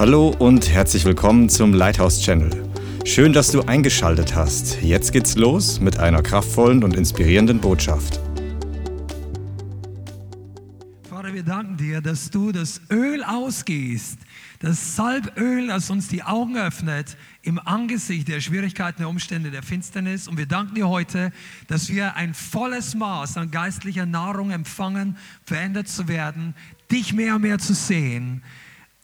Hallo und herzlich willkommen zum Lighthouse Channel. Schön, dass du eingeschaltet hast. Jetzt geht's los mit einer kraftvollen und inspirierenden Botschaft. Vater, wir danken dir, dass du das Öl ausgießt, das Salböl, das uns die Augen öffnet im Angesicht der Schwierigkeiten, der Umstände, der Finsternis. Und wir danken dir heute, dass wir ein volles Maß an geistlicher Nahrung empfangen, verändert zu werden, dich mehr und mehr zu sehen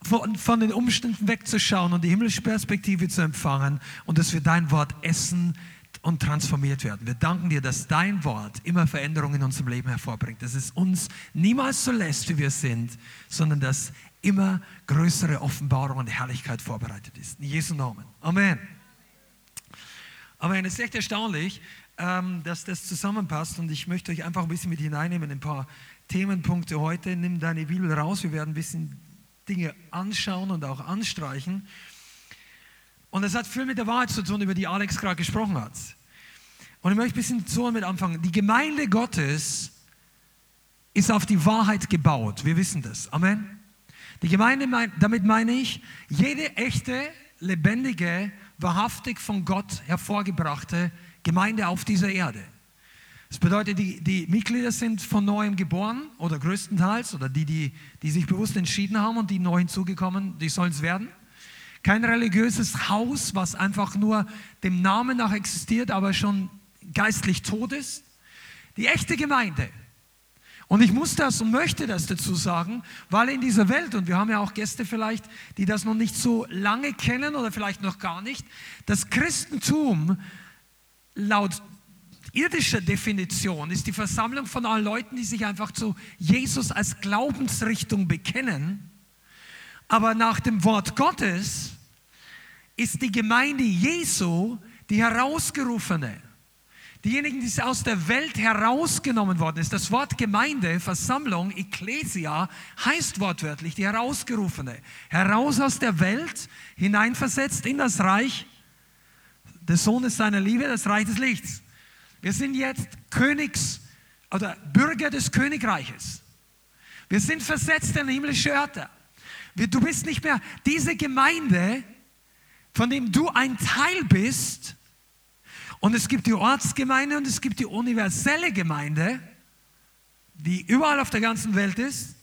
von, von den Umständen wegzuschauen und die himmlische Perspektive zu empfangen und dass wir dein Wort essen und transformiert werden. Wir danken dir, dass dein Wort immer Veränderungen in unserem Leben hervorbringt, dass es uns niemals so lässt, wie wir sind, sondern dass immer größere Offenbarung und Herrlichkeit vorbereitet ist. In Jesu Namen. Amen. Amen. Es ist echt erstaunlich, ähm, dass das zusammenpasst und ich möchte euch einfach ein bisschen mit hineinnehmen in ein paar Themenpunkte heute. Nimm deine Bibel raus, wir werden ein bisschen Dinge anschauen und auch anstreichen. Und es hat viel mit der Wahrheit zu tun, über die Alex gerade gesprochen hat. Und ich möchte ein bisschen so mit anfangen. Die Gemeinde Gottes ist auf die Wahrheit gebaut. Wir wissen das. Amen. Die Gemeinde, damit meine ich, jede echte, lebendige, wahrhaftig von Gott hervorgebrachte Gemeinde auf dieser Erde. Das bedeutet, die, die Mitglieder sind von neuem geboren oder größtenteils oder die, die, die sich bewusst entschieden haben und die neu hinzugekommen, die sollen es werden. Kein religiöses Haus, was einfach nur dem Namen nach existiert, aber schon geistlich tot ist. Die echte Gemeinde. Und ich muss das und möchte das dazu sagen, weil in dieser Welt, und wir haben ja auch Gäste vielleicht, die das noch nicht so lange kennen oder vielleicht noch gar nicht, das Christentum laut irdischer Definition ist die Versammlung von allen Leuten, die sich einfach zu Jesus als Glaubensrichtung bekennen. Aber nach dem Wort Gottes ist die Gemeinde Jesu die herausgerufene. Diejenigen, die aus der Welt herausgenommen worden ist. Das Wort Gemeinde, Versammlung, Ecclesia heißt wortwörtlich die herausgerufene. Heraus aus der Welt, hineinversetzt in das Reich des Sohnes seiner Liebe, das Reich des Lichts. Wir sind jetzt Königs oder Bürger des Königreiches. Wir sind versetzt in himmlische Örter. Du bist nicht mehr diese Gemeinde, von dem du ein Teil bist. Und es gibt die Ortsgemeinde und es gibt die universelle Gemeinde, die überall auf der ganzen Welt ist.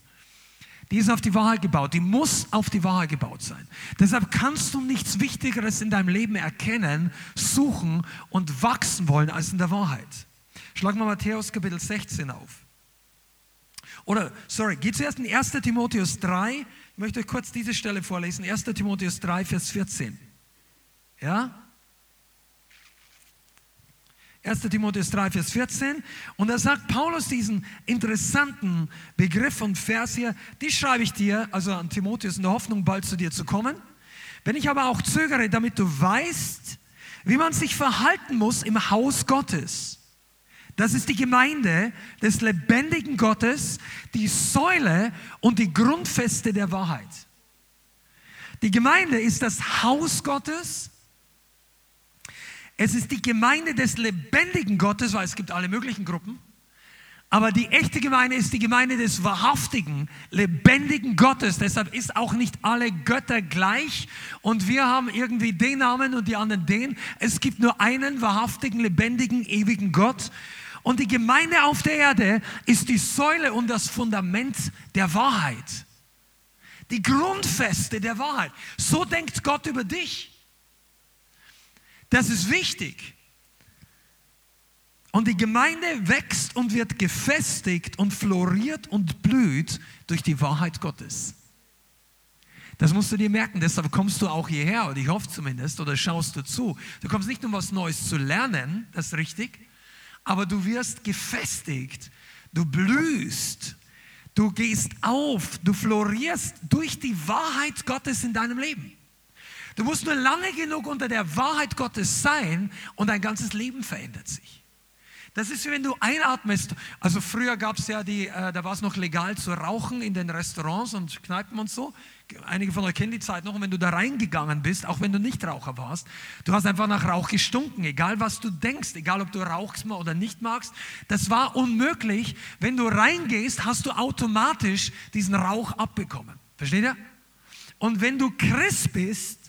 Die ist auf die Wahrheit gebaut. Die muss auf die Wahrheit gebaut sein. Deshalb kannst du nichts Wichtigeres in deinem Leben erkennen, suchen und wachsen wollen als in der Wahrheit. Schlag mal Matthäus Kapitel 16 auf. Oder, sorry, geht zuerst in 1. Timotheus 3. Ich möchte euch kurz diese Stelle vorlesen. 1. Timotheus 3, Vers 14. Ja? 1. Timotheus 3, Vers 14. Und da sagt Paulus diesen interessanten Begriff und Vers hier, die schreibe ich dir, also an Timotheus, in der Hoffnung, bald zu dir zu kommen. Wenn ich aber auch zögere, damit du weißt, wie man sich verhalten muss im Haus Gottes. Das ist die Gemeinde des lebendigen Gottes, die Säule und die Grundfeste der Wahrheit. Die Gemeinde ist das Haus Gottes, es ist die Gemeinde des lebendigen Gottes, weil es gibt alle möglichen Gruppen. Aber die echte Gemeinde ist die Gemeinde des wahrhaftigen, lebendigen Gottes. Deshalb ist auch nicht alle Götter gleich und wir haben irgendwie den Namen und die anderen den. Es gibt nur einen wahrhaftigen, lebendigen, ewigen Gott. Und die Gemeinde auf der Erde ist die Säule und das Fundament der Wahrheit. Die Grundfeste der Wahrheit. So denkt Gott über dich. Das ist wichtig. Und die Gemeinde wächst und wird gefestigt und floriert und blüht durch die Wahrheit Gottes. Das musst du dir merken, deshalb kommst du auch hierher, oder ich hoffe zumindest, oder schaust du zu. Du kommst nicht, um was Neues zu lernen, das ist richtig, aber du wirst gefestigt, du blühst, du gehst auf, du florierst durch die Wahrheit Gottes in deinem Leben. Du musst nur lange genug unter der Wahrheit Gottes sein und dein ganzes Leben verändert sich. Das ist wie wenn du einatmest. Also früher gab es ja die, äh, da war es noch legal zu rauchen in den Restaurants und Kneipen und so. Einige von euch kennen die Zeit noch. Und wenn du da reingegangen bist, auch wenn du nicht Raucher warst, du hast einfach nach Rauch gestunken. Egal was du denkst, egal ob du rauchst oder nicht magst, das war unmöglich. Wenn du reingehst, hast du automatisch diesen Rauch abbekommen. Versteht ihr? Und wenn du Christ bist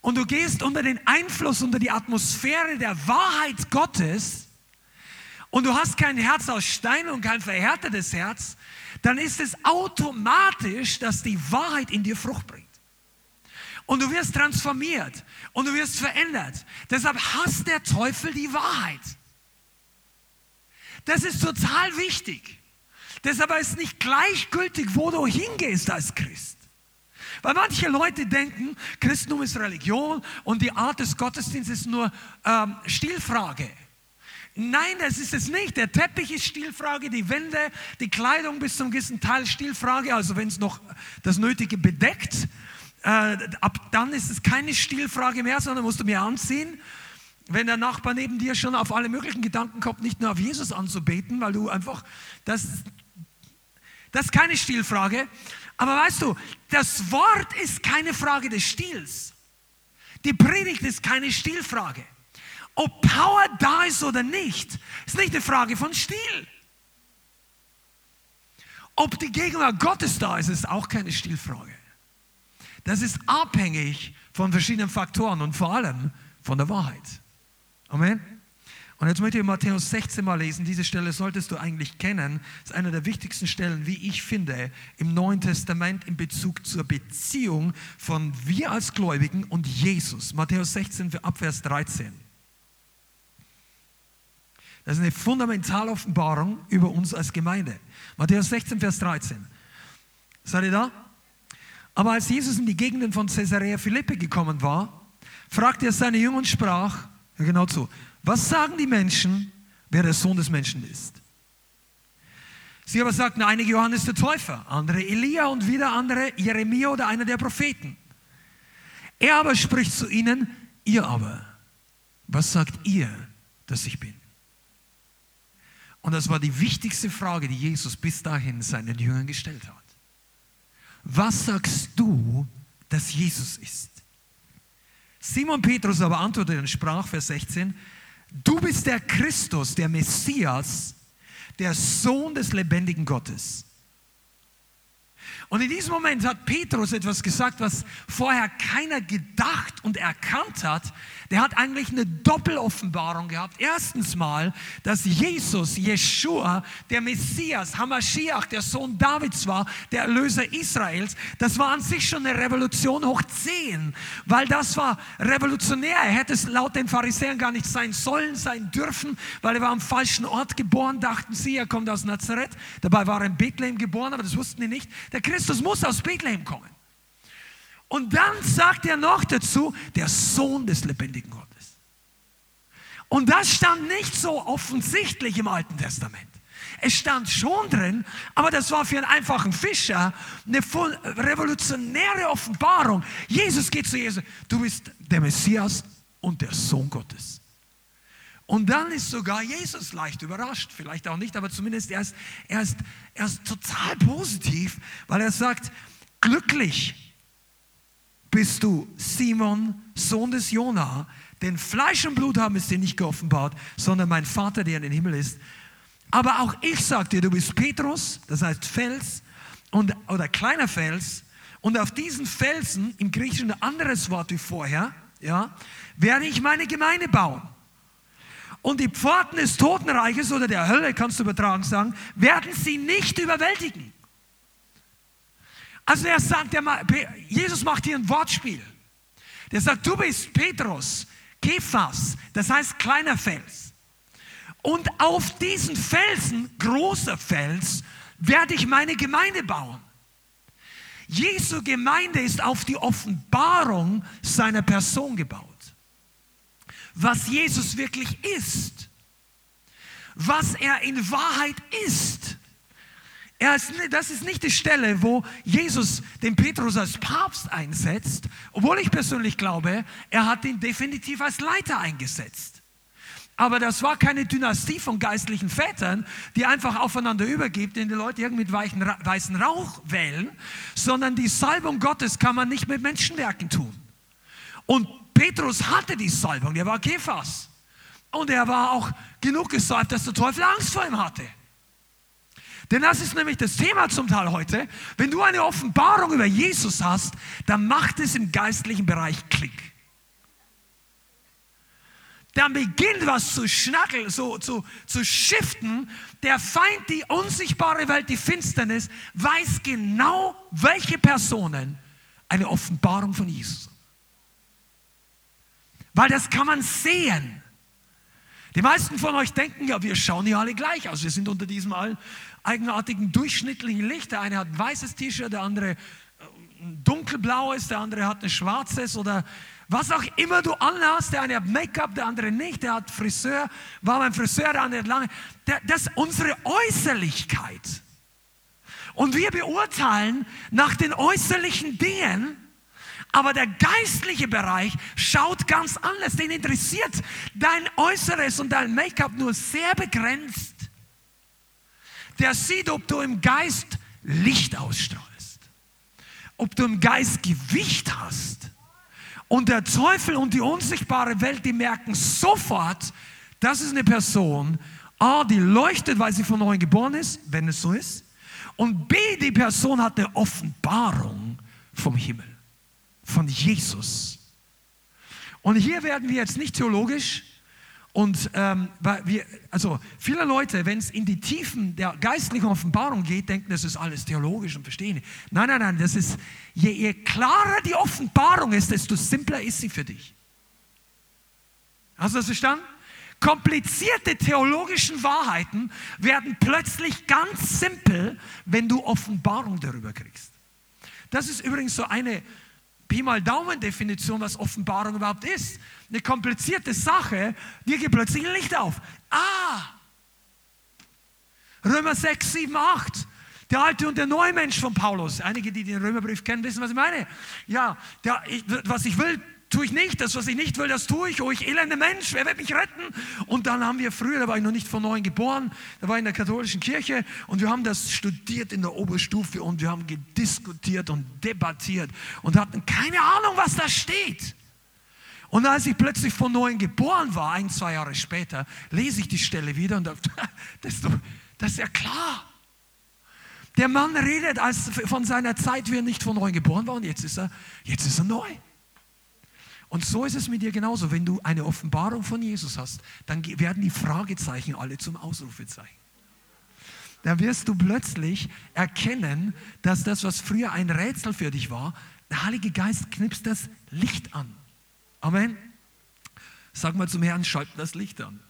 und du gehst unter den Einfluss, unter die Atmosphäre der Wahrheit Gottes und du hast kein Herz aus Stein und kein verhärtetes Herz, dann ist es automatisch, dass die Wahrheit in dir Frucht bringt. Und du wirst transformiert und du wirst verändert. Deshalb hasst der Teufel die Wahrheit. Das ist total wichtig. Deshalb ist nicht gleichgültig, wo du hingehst als Christ. Weil manche Leute denken, Christentum ist Religion und die Art des Gottesdienstes ist nur ähm, Stilfrage. Nein, das ist es nicht. Der Teppich ist Stilfrage, die Wände, die Kleidung bis zum gewissen Teil Stilfrage. Also wenn es noch das Nötige bedeckt, äh, ab dann ist es keine Stilfrage mehr, sondern musst du mir anziehen. Wenn der Nachbar neben dir schon auf alle möglichen Gedanken kommt, nicht nur auf Jesus anzubeten, weil du einfach, das, das ist keine Stilfrage. Aber weißt du, das Wort ist keine Frage des Stils. Die Predigt ist keine Stilfrage. Ob Power da ist oder nicht, ist nicht eine Frage von Stil. Ob die Gegenwart Gottes da ist, ist auch keine Stilfrage. Das ist abhängig von verschiedenen Faktoren und vor allem von der Wahrheit. Amen. Und jetzt möchte ich Matthäus 16 mal lesen. Diese Stelle solltest du eigentlich kennen. Das ist eine der wichtigsten Stellen, wie ich finde, im Neuen Testament in Bezug zur Beziehung von wir als Gläubigen und Jesus. Matthäus 16 ab Vers 13. Das ist eine fundamentale Offenbarung über uns als Gemeinde. Matthäus 16, Vers 13. Seid ihr da? Aber als Jesus in die Gegenden von Caesarea Philippi gekommen war, fragte er seine Jünger und sprach, ja genau zu, was sagen die Menschen, wer der Sohn des Menschen ist? Sie aber sagten, einige Johannes der Täufer, andere Elia und wieder andere Jeremia oder einer der Propheten. Er aber spricht zu ihnen, ihr aber, was sagt ihr, dass ich bin? Und das war die wichtigste Frage, die Jesus bis dahin seinen Jüngern gestellt hat. Was sagst du, dass Jesus ist? Simon Petrus aber antwortete und sprach, Vers 16, Du bist der Christus, der Messias, der Sohn des lebendigen Gottes. Und in diesem Moment hat Petrus etwas gesagt, was vorher keiner gedacht und erkannt hat. Der hat eigentlich eine Doppeloffenbarung gehabt. Erstens mal, dass Jesus, Jeshua, der Messias, Hamashiach, der Sohn Davids war, der Erlöser Israels. Das war an sich schon eine Revolution hoch 10, weil das war revolutionär. Er hätte es laut den Pharisäern gar nicht sein sollen, sein dürfen, weil er war am falschen Ort geboren, dachten sie, er kommt aus Nazareth. Dabei war er in Bethlehem geboren, aber das wussten die nicht. Der Christ Christus muss aus Bethlehem kommen. Und dann sagt er noch dazu, der Sohn des lebendigen Gottes. Und das stand nicht so offensichtlich im Alten Testament. Es stand schon drin, aber das war für einen einfachen Fischer eine revolutionäre Offenbarung. Jesus geht zu Jesus, du bist der Messias und der Sohn Gottes. Und dann ist sogar Jesus leicht überrascht, vielleicht auch nicht, aber zumindest er ist, er ist, er ist total positiv, weil er sagt, glücklich bist du, Simon, Sohn des Jona, denn Fleisch und Blut haben es dir nicht geoffenbart, sondern mein Vater, der in den Himmel ist. Aber auch ich sag dir, du bist Petrus, das heißt Fels und, oder kleiner Fels, und auf diesen Felsen, im Griechischen ein anderes Wort wie vorher, ja, werde ich meine Gemeinde bauen. Und die Pforten des Totenreiches oder der Hölle, kannst du übertragen sagen, werden sie nicht überwältigen. Also er sagt, Jesus macht hier ein Wortspiel. Der sagt, du bist Petrus, Kephas, das heißt kleiner Fels. Und auf diesen Felsen, großer Fels, werde ich meine Gemeinde bauen. Jesu Gemeinde ist auf die Offenbarung seiner Person gebaut was Jesus wirklich ist, was er in Wahrheit ist. Er ist. Das ist nicht die Stelle, wo Jesus den Petrus als Papst einsetzt, obwohl ich persönlich glaube, er hat ihn definitiv als Leiter eingesetzt. Aber das war keine Dynastie von geistlichen Vätern, die einfach aufeinander übergibt, den die Leute irgendwie mit weichen, weißen Rauch wählen, sondern die Salbung Gottes kann man nicht mit Menschenwerken tun. Und Petrus hatte die Salbung, der war Kephas. Und er war auch genug gesalbt, dass der Teufel Angst vor ihm hatte. Denn das ist nämlich das Thema zum Teil heute. Wenn du eine Offenbarung über Jesus hast, dann macht es im geistlichen Bereich Klick. Dann beginnt was zu schnackeln, so zu, zu shiften. Der Feind, die unsichtbare Welt, die Finsternis, weiß genau, welche Personen eine Offenbarung von Jesus. Weil das kann man sehen. Die meisten von euch denken ja, wir schauen ja alle gleich aus. Wir sind unter diesem eigenartigen durchschnittlichen Licht. Der eine hat ein weißes T-Shirt, der andere ein äh, dunkelblaues, der andere hat ein schwarzes oder was auch immer du anhast. Der eine hat Make-up, der andere nicht. Der hat Friseur, war beim Friseur, der andere hat lange. Das ist unsere Äußerlichkeit. Und wir beurteilen nach den äußerlichen Dingen aber der geistliche Bereich schaut ganz anders. Den interessiert dein Äußeres und dein Make-up nur sehr begrenzt. Der sieht, ob du im Geist Licht ausstrahlst, ob du im Geist Gewicht hast. Und der Teufel und die unsichtbare Welt, die merken sofort, das ist eine Person, A, die leuchtet, weil sie von neuem geboren ist, wenn es so ist. Und B, die Person hat eine Offenbarung vom Himmel von Jesus. Und hier werden wir jetzt nicht theologisch und ähm, wir, also viele Leute, wenn es in die Tiefen der geistlichen Offenbarung geht, denken, das ist alles theologisch und verstehen. Nein, nein, nein, das ist, je, je klarer die Offenbarung ist, desto simpler ist sie für dich. Hast du das verstanden? Komplizierte theologischen Wahrheiten werden plötzlich ganz simpel, wenn du Offenbarung darüber kriegst. Das ist übrigens so eine Pi mal Daumen-Definition, was Offenbarung überhaupt ist. Eine komplizierte Sache, dir geht plötzlich ein Licht auf. Ah! Römer 6, 7, 8. Der alte und der neue Mensch von Paulus. Einige, die den Römerbrief kennen, wissen, was ich meine. Ja, der, ich, was ich will, tue ich nicht. Das, was ich nicht will, das tue ich. Oh, ich elende Mensch, wer wird mich retten? Und dann haben wir früher, da war ich noch nicht von neuem geboren, da war ich in der katholischen Kirche und wir haben das studiert in der Oberstufe und wir haben gediskutiert und debattiert und hatten keine Ahnung, was da steht. Und als ich plötzlich von neuem geboren war, ein, zwei Jahre später, lese ich die Stelle wieder und dachte, das ist, doch, das ist ja klar. Der Mann redet als von seiner Zeit, wie er nicht von neuem geboren war und jetzt ist er, jetzt ist er neu. Und so ist es mit dir genauso. Wenn du eine Offenbarung von Jesus hast, dann werden die Fragezeichen alle zum Ausrufezeichen. Da wirst du plötzlich erkennen, dass das, was früher ein Rätsel für dich war, der Heilige Geist knipst das Licht an. Amen. Sag mal zum Herrn, schalt das Licht an.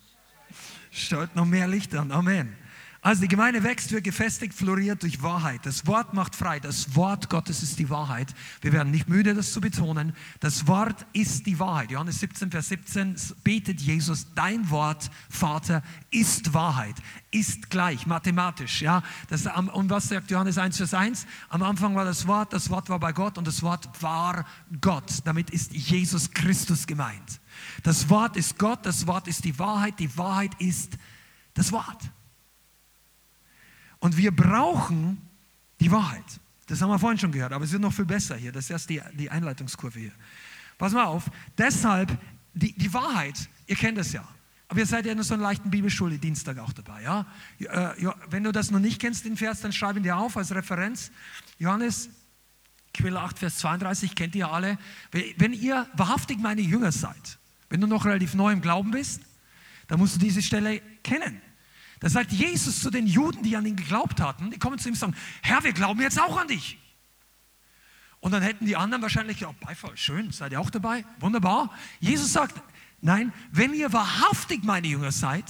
Schalt noch mehr Licht an. Amen. Also die Gemeinde wächst, wird gefestigt, floriert durch Wahrheit. Das Wort macht frei. Das Wort Gottes ist die Wahrheit. Wir werden nicht müde, das zu betonen. Das Wort ist die Wahrheit. Johannes 17, Vers 17 betet Jesus, dein Wort, Vater, ist Wahrheit. Ist gleich, mathematisch. Ja? Das, und was sagt Johannes 1, Vers 1? Am Anfang war das Wort, das Wort war bei Gott und das Wort war Gott. Damit ist Jesus Christus gemeint. Das Wort ist Gott, das Wort ist die Wahrheit, die Wahrheit ist das Wort. Und wir brauchen die Wahrheit. Das haben wir vorhin schon gehört, aber es wird noch viel besser hier. Das ist erst die, die Einleitungskurve hier. Pass mal auf. Deshalb, die, die Wahrheit, ihr kennt das ja. Aber ihr seid ja nur so einen leichten Bibelschule Dienstag auch dabei. Ja? Äh? Wenn du das noch nicht kennst, den Vers, dann schreib ihn dir auf als Referenz. Johannes, Quelle 8, Vers 32, kennt ihr alle. Wenn ihr wahrhaftig meine Jünger seid, wenn du noch relativ neu im Glauben bist, dann musst du diese Stelle kennen. Da sagt Jesus zu den Juden, die an ihn geglaubt hatten, die kommen zu ihm und sagen, Herr, wir glauben jetzt auch an dich. Und dann hätten die anderen wahrscheinlich, ja, Beifall, schön, seid ihr auch dabei? Wunderbar. Jesus sagt, nein, wenn ihr wahrhaftig meine Jünger seid,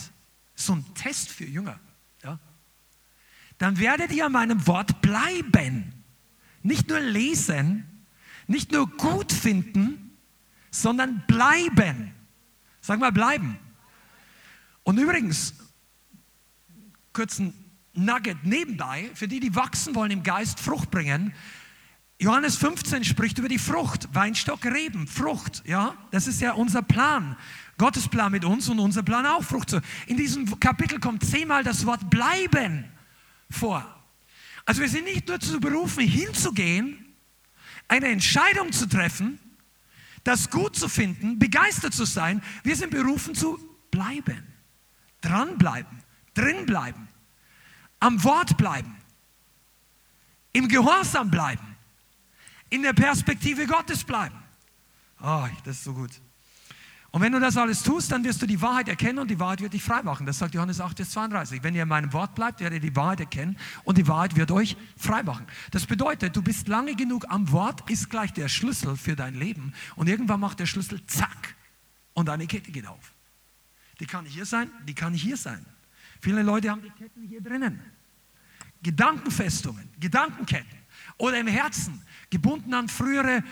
so ein Test für Jünger, ja, dann werdet ihr an meinem Wort bleiben. Nicht nur lesen, nicht nur gut finden, sondern bleiben. Sag mal, bleiben. Und übrigens, kurzen Nugget nebenbei, für die, die wachsen wollen im Geist, Frucht bringen. Johannes 15 spricht über die Frucht, Weinstock, Reben, Frucht, ja, das ist ja unser Plan. Gottes Plan mit uns und unser Plan auch Frucht zu. In diesem Kapitel kommt zehnmal das Wort bleiben vor. Also wir sind nicht nur zu berufen, hinzugehen, eine Entscheidung zu treffen, das gut zu finden, begeistert zu sein. Wir sind berufen zu bleiben, dranbleiben drin bleiben. am Wort bleiben, im Gehorsam bleiben, in der Perspektive Gottes bleiben. Oh, das ist so gut. Und wenn du das alles tust, dann wirst du die Wahrheit erkennen und die Wahrheit wird dich frei machen. Das sagt Johannes 8, Vers 32. Wenn ihr in meinem Wort bleibt, werdet ihr die Wahrheit erkennen und die Wahrheit wird euch frei machen. Das bedeutet, du bist lange genug am Wort, ist gleich der Schlüssel für dein Leben. Und irgendwann macht der Schlüssel zack und deine Kette geht auf. Die kann hier sein, die kann hier sein. Viele Leute haben die Ketten hier drinnen. Gedankenfestungen, Gedankenketten oder im Herzen, gebunden an frühere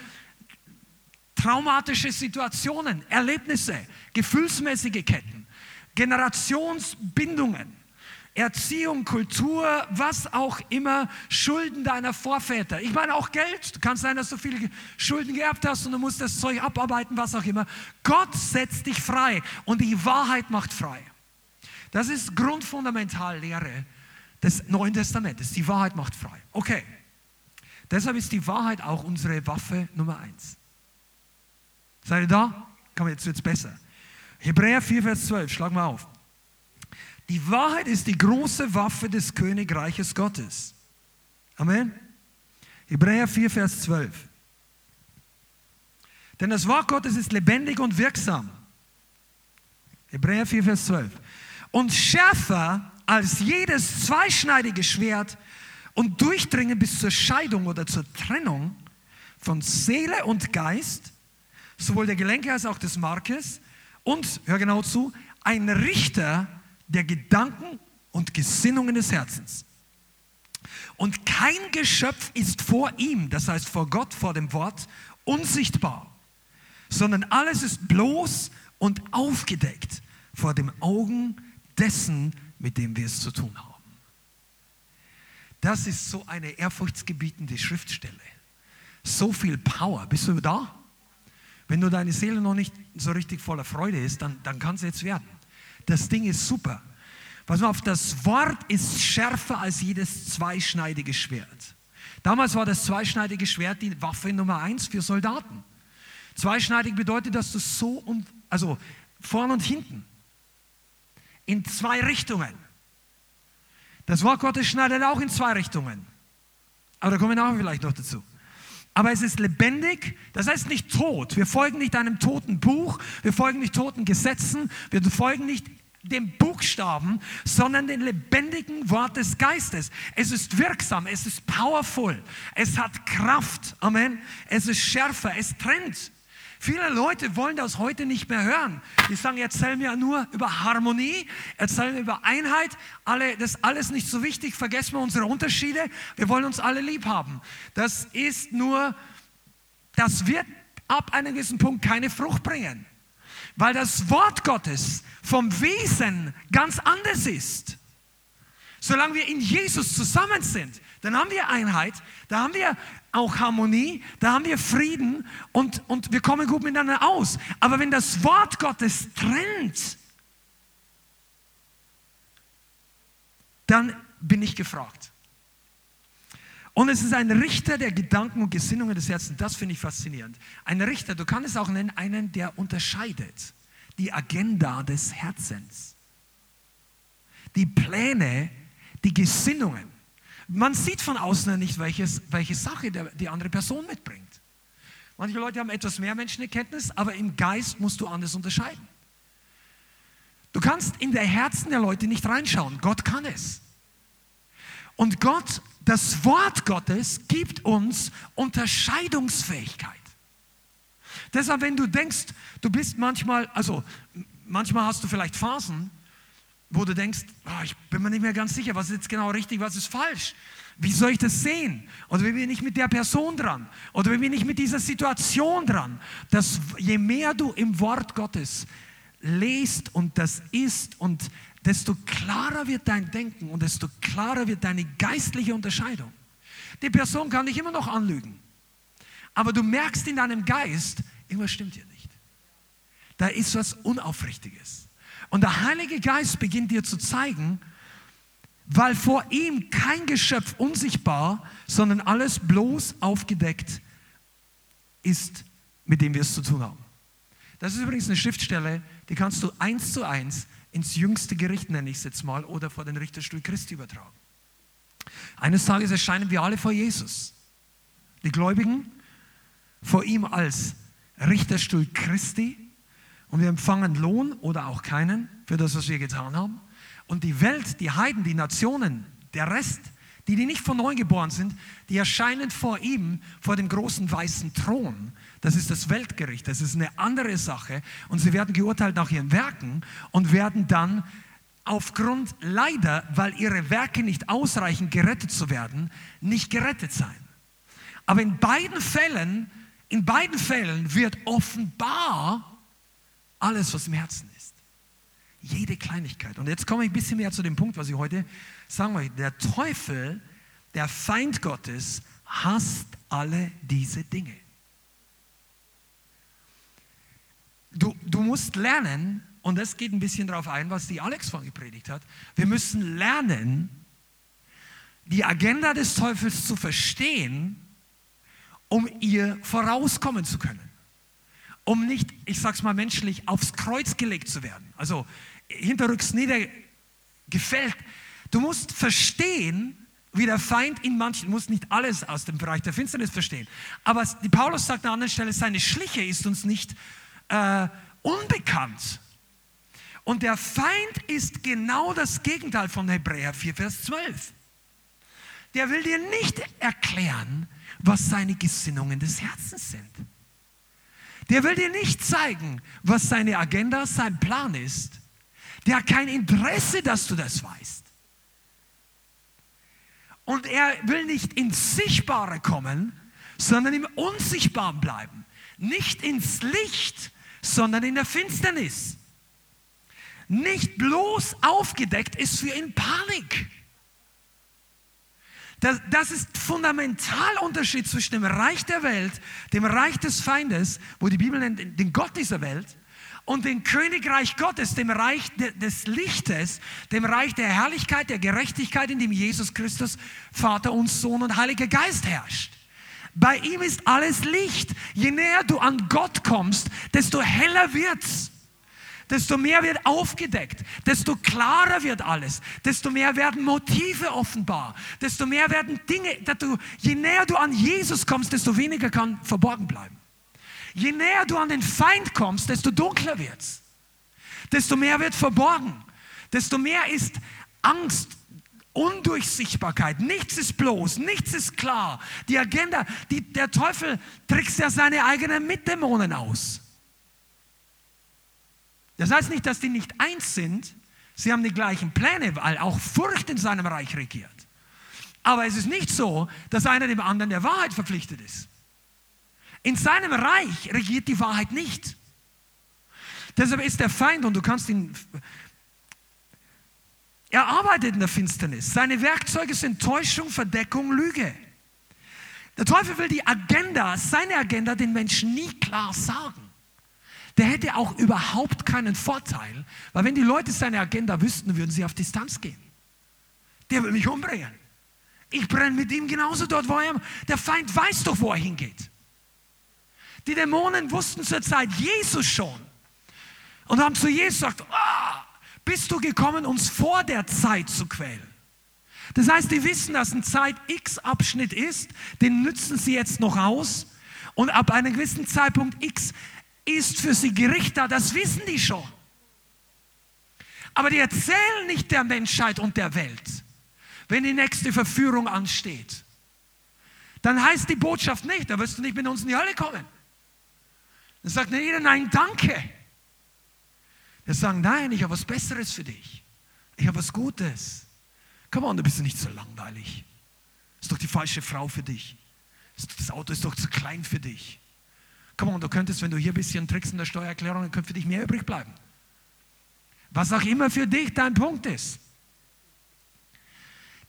traumatische Situationen, Erlebnisse, gefühlsmäßige Ketten, Generationsbindungen, Erziehung, Kultur, was auch immer, Schulden deiner Vorväter. Ich meine auch Geld. Du kannst sein, dass du viele Schulden geerbt hast und du musst das Zeug abarbeiten, was auch immer. Gott setzt dich frei und die Wahrheit macht frei. Das ist Grundfundamentallehre des Neuen Testamentes. Die Wahrheit macht frei. Okay. Deshalb ist die Wahrheit auch unsere Waffe Nummer eins. Seid ihr da? Komm, jetzt wird es besser. Hebräer 4, Vers 12, schlag mal auf. Die Wahrheit ist die große Waffe des Königreiches Gottes. Amen. Hebräer 4, Vers 12. Denn das Wort Gottes ist lebendig und wirksam. Hebräer 4, Vers 12. Und schärfer als jedes zweischneidige Schwert und durchdringen bis zur Scheidung oder zur Trennung von Seele und Geist sowohl der Gelenke als auch des Markes und, hör genau zu, ein Richter der Gedanken und Gesinnungen des Herzens. Und kein Geschöpf ist vor ihm, das heißt vor Gott, vor dem Wort, unsichtbar, sondern alles ist bloß und aufgedeckt vor dem Augen dessen, mit dem wir es zu tun haben. Das ist so eine ehrfurchtsgebietende Schriftstelle. So viel Power. Bist du da? Wenn du deine Seele noch nicht so richtig voller Freude ist, dann, dann kann es jetzt werden. Das Ding ist super. Pass mal auf, das Wort ist schärfer als jedes zweischneidige Schwert. Damals war das zweischneidige Schwert die Waffe Nummer eins für Soldaten. Zweischneidig bedeutet, dass du so und, also vorn und hinten, in zwei Richtungen. Das Wort Gottes schneidet auch in zwei Richtungen. Aber da kommen wir nachher vielleicht noch dazu aber es ist lebendig, das heißt nicht tot. Wir folgen nicht einem toten Buch, wir folgen nicht toten Gesetzen, wir folgen nicht dem Buchstaben, sondern dem lebendigen Wort des Geistes. Es ist wirksam, es ist powerful, es hat Kraft, Amen. Es ist schärfer, es trennt. Viele Leute wollen das heute nicht mehr hören. Die sagen, erzähl mir nur über Harmonie, erzähl mir über Einheit. Alle, das ist alles nicht so wichtig. Vergessen wir unsere Unterschiede. Wir wollen uns alle lieb haben. Das ist nur, das wird ab einem gewissen Punkt keine Frucht bringen. Weil das Wort Gottes vom Wesen ganz anders ist. Solange wir in Jesus zusammen sind, dann haben wir Einheit, da haben wir auch Harmonie, da haben wir Frieden und, und wir kommen gut miteinander aus. Aber wenn das Wort Gottes trennt, dann bin ich gefragt. Und es ist ein Richter der Gedanken und Gesinnungen des Herzens. Das finde ich faszinierend. Ein Richter, du kannst es auch nennen, einen, der unterscheidet die Agenda des Herzens, die Pläne, die Gesinnungen. Man sieht von außen nicht, welches, welche Sache der, die andere Person mitbringt. Manche Leute haben etwas mehr Menschenerkenntnis, aber im Geist musst du anders unterscheiden. Du kannst in der Herzen der Leute nicht reinschauen. Gott kann es. Und Gott, das Wort Gottes gibt uns Unterscheidungsfähigkeit. Deshalb, wenn du denkst, du bist manchmal, also manchmal hast du vielleicht Phasen, wo du denkst, oh, ich bin mir nicht mehr ganz sicher, was ist jetzt genau richtig, was ist falsch. Wie soll ich das sehen? Oder wie bin ich mit der Person dran? Oder wie bin ich mit dieser Situation dran? Dass je mehr du im Wort Gottes lest und das ist und desto klarer wird dein Denken und desto klarer wird deine geistliche Unterscheidung. Die Person kann dich immer noch anlügen. Aber du merkst in deinem Geist, irgendwas stimmt hier nicht. Da ist was Unaufrichtiges. Und der Heilige Geist beginnt dir zu zeigen, weil vor ihm kein Geschöpf unsichtbar, sondern alles bloß aufgedeckt ist, mit dem wir es zu tun haben. Das ist übrigens eine Schriftstelle, die kannst du eins zu eins ins jüngste Gericht, nenne ich es jetzt mal, oder vor den Richterstuhl Christi übertragen. Eines Tages erscheinen wir alle vor Jesus. Die Gläubigen vor ihm als Richterstuhl Christi und wir empfangen Lohn oder auch keinen für das, was wir getan haben. Und die Welt, die Heiden, die Nationen, der Rest, die, die nicht von neu geboren sind, die erscheinen vor ihm, vor dem großen weißen Thron. Das ist das Weltgericht, das ist eine andere Sache. Und sie werden geurteilt nach ihren Werken und werden dann aufgrund leider, weil ihre Werke nicht ausreichen, gerettet zu werden, nicht gerettet sein. Aber in beiden Fällen, in beiden Fällen wird offenbar alles, was im Herzen ist. Jede Kleinigkeit. Und jetzt komme ich ein bisschen mehr zu dem Punkt, was ich heute sagen möchte. Der Teufel, der Feind Gottes, hasst alle diese Dinge. Du, du musst lernen, und das geht ein bisschen darauf ein, was die Alex vorhin gepredigt hat. Wir müssen lernen, die Agenda des Teufels zu verstehen, um ihr vorauskommen zu können um nicht, ich sag's mal menschlich, aufs Kreuz gelegt zu werden. Also hinterrücks niedergefällt. Du musst verstehen, wie der Feind in manchen, du musst nicht alles aus dem Bereich der Finsternis verstehen. Aber die Paulus sagt an einer anderen Stelle, seine Schliche ist uns nicht äh, unbekannt. Und der Feind ist genau das Gegenteil von Hebräer 4, Vers 12. Der will dir nicht erklären, was seine Gesinnungen des Herzens sind. Der will dir nicht zeigen, was seine Agenda, sein Plan ist. Der hat kein Interesse, dass du das weißt. Und er will nicht ins Sichtbare kommen, sondern im Unsichtbaren bleiben. Nicht ins Licht, sondern in der Finsternis. Nicht bloß aufgedeckt ist für ihn Panik. Das, das ist fundamental Unterschied zwischen dem Reich der Welt, dem Reich des Feindes, wo die Bibel nennt den Gott dieser Welt, und dem Königreich Gottes, dem Reich des Lichtes, dem Reich der Herrlichkeit, der Gerechtigkeit, in dem Jesus Christus, Vater und Sohn und Heiliger Geist herrscht. Bei ihm ist alles Licht. Je näher du an Gott kommst, desto heller wird's desto mehr wird aufgedeckt, desto klarer wird alles, desto mehr werden Motive offenbar, desto mehr werden Dinge, du, je näher du an Jesus kommst, desto weniger kann verborgen bleiben. Je näher du an den Feind kommst, desto dunkler wird's. Desto mehr wird verborgen. Desto mehr ist Angst, Undurchsichtbarkeit. Nichts ist bloß, nichts ist klar. Die Agenda, die, der Teufel trickst ja seine eigenen Mitdämonen aus. Das heißt nicht, dass die nicht eins sind. Sie haben die gleichen Pläne, weil auch Furcht in seinem Reich regiert. Aber es ist nicht so, dass einer dem anderen der Wahrheit verpflichtet ist. In seinem Reich regiert die Wahrheit nicht. Deshalb ist der Feind und du kannst ihn. Er arbeitet in der Finsternis. Seine Werkzeuge sind Täuschung, Verdeckung, Lüge. Der Teufel will die Agenda, seine Agenda den Menschen nie klar sagen der hätte auch überhaupt keinen Vorteil, weil wenn die Leute seine Agenda wüssten, würden sie auf Distanz gehen. Der will mich umbringen. Ich brenne mit ihm genauso dort, wo er. Der Feind weiß doch, wo er hingeht. Die Dämonen wussten zur Zeit Jesus schon und haben zu Jesus gesagt: oh, Bist du gekommen, uns vor der Zeit zu quälen? Das heißt, die wissen, dass ein Zeit X-Abschnitt ist, den nützen sie jetzt noch aus und ab einem gewissen Zeitpunkt X ist für sie Gericht da, das wissen die schon. Aber die erzählen nicht der Menschheit und der Welt, wenn die nächste Verführung ansteht. Dann heißt die Botschaft nicht, da wirst du nicht mit uns in die Hölle kommen. Dann sagt jeder, nein, danke. Wir sagen, nein, ich habe was Besseres für dich. Ich habe was Gutes. Komm on, du bist nicht so langweilig. Ist doch die falsche Frau für dich. Das Auto ist doch zu klein für dich. Komm on, du könntest, wenn du hier ein bisschen trickst in der Steuererklärung, dann könnte für dich mehr übrig bleiben. Was auch immer für dich dein Punkt ist.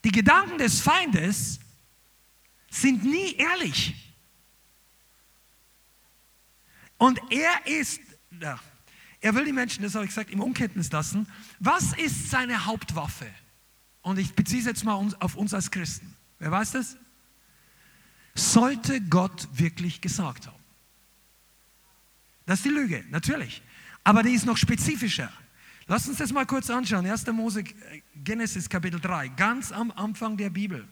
Die Gedanken des Feindes sind nie ehrlich. Und er ist, er will die Menschen, das habe ich gesagt, im Unkenntnis lassen. Was ist seine Hauptwaffe? Und ich beziehe es jetzt mal auf uns als Christen. Wer weiß das? Sollte Gott wirklich gesagt haben. Das ist die Lüge, natürlich. Aber die ist noch spezifischer. Lass uns das mal kurz anschauen. 1. Mose, Genesis Kapitel 3, ganz am Anfang der Bibel.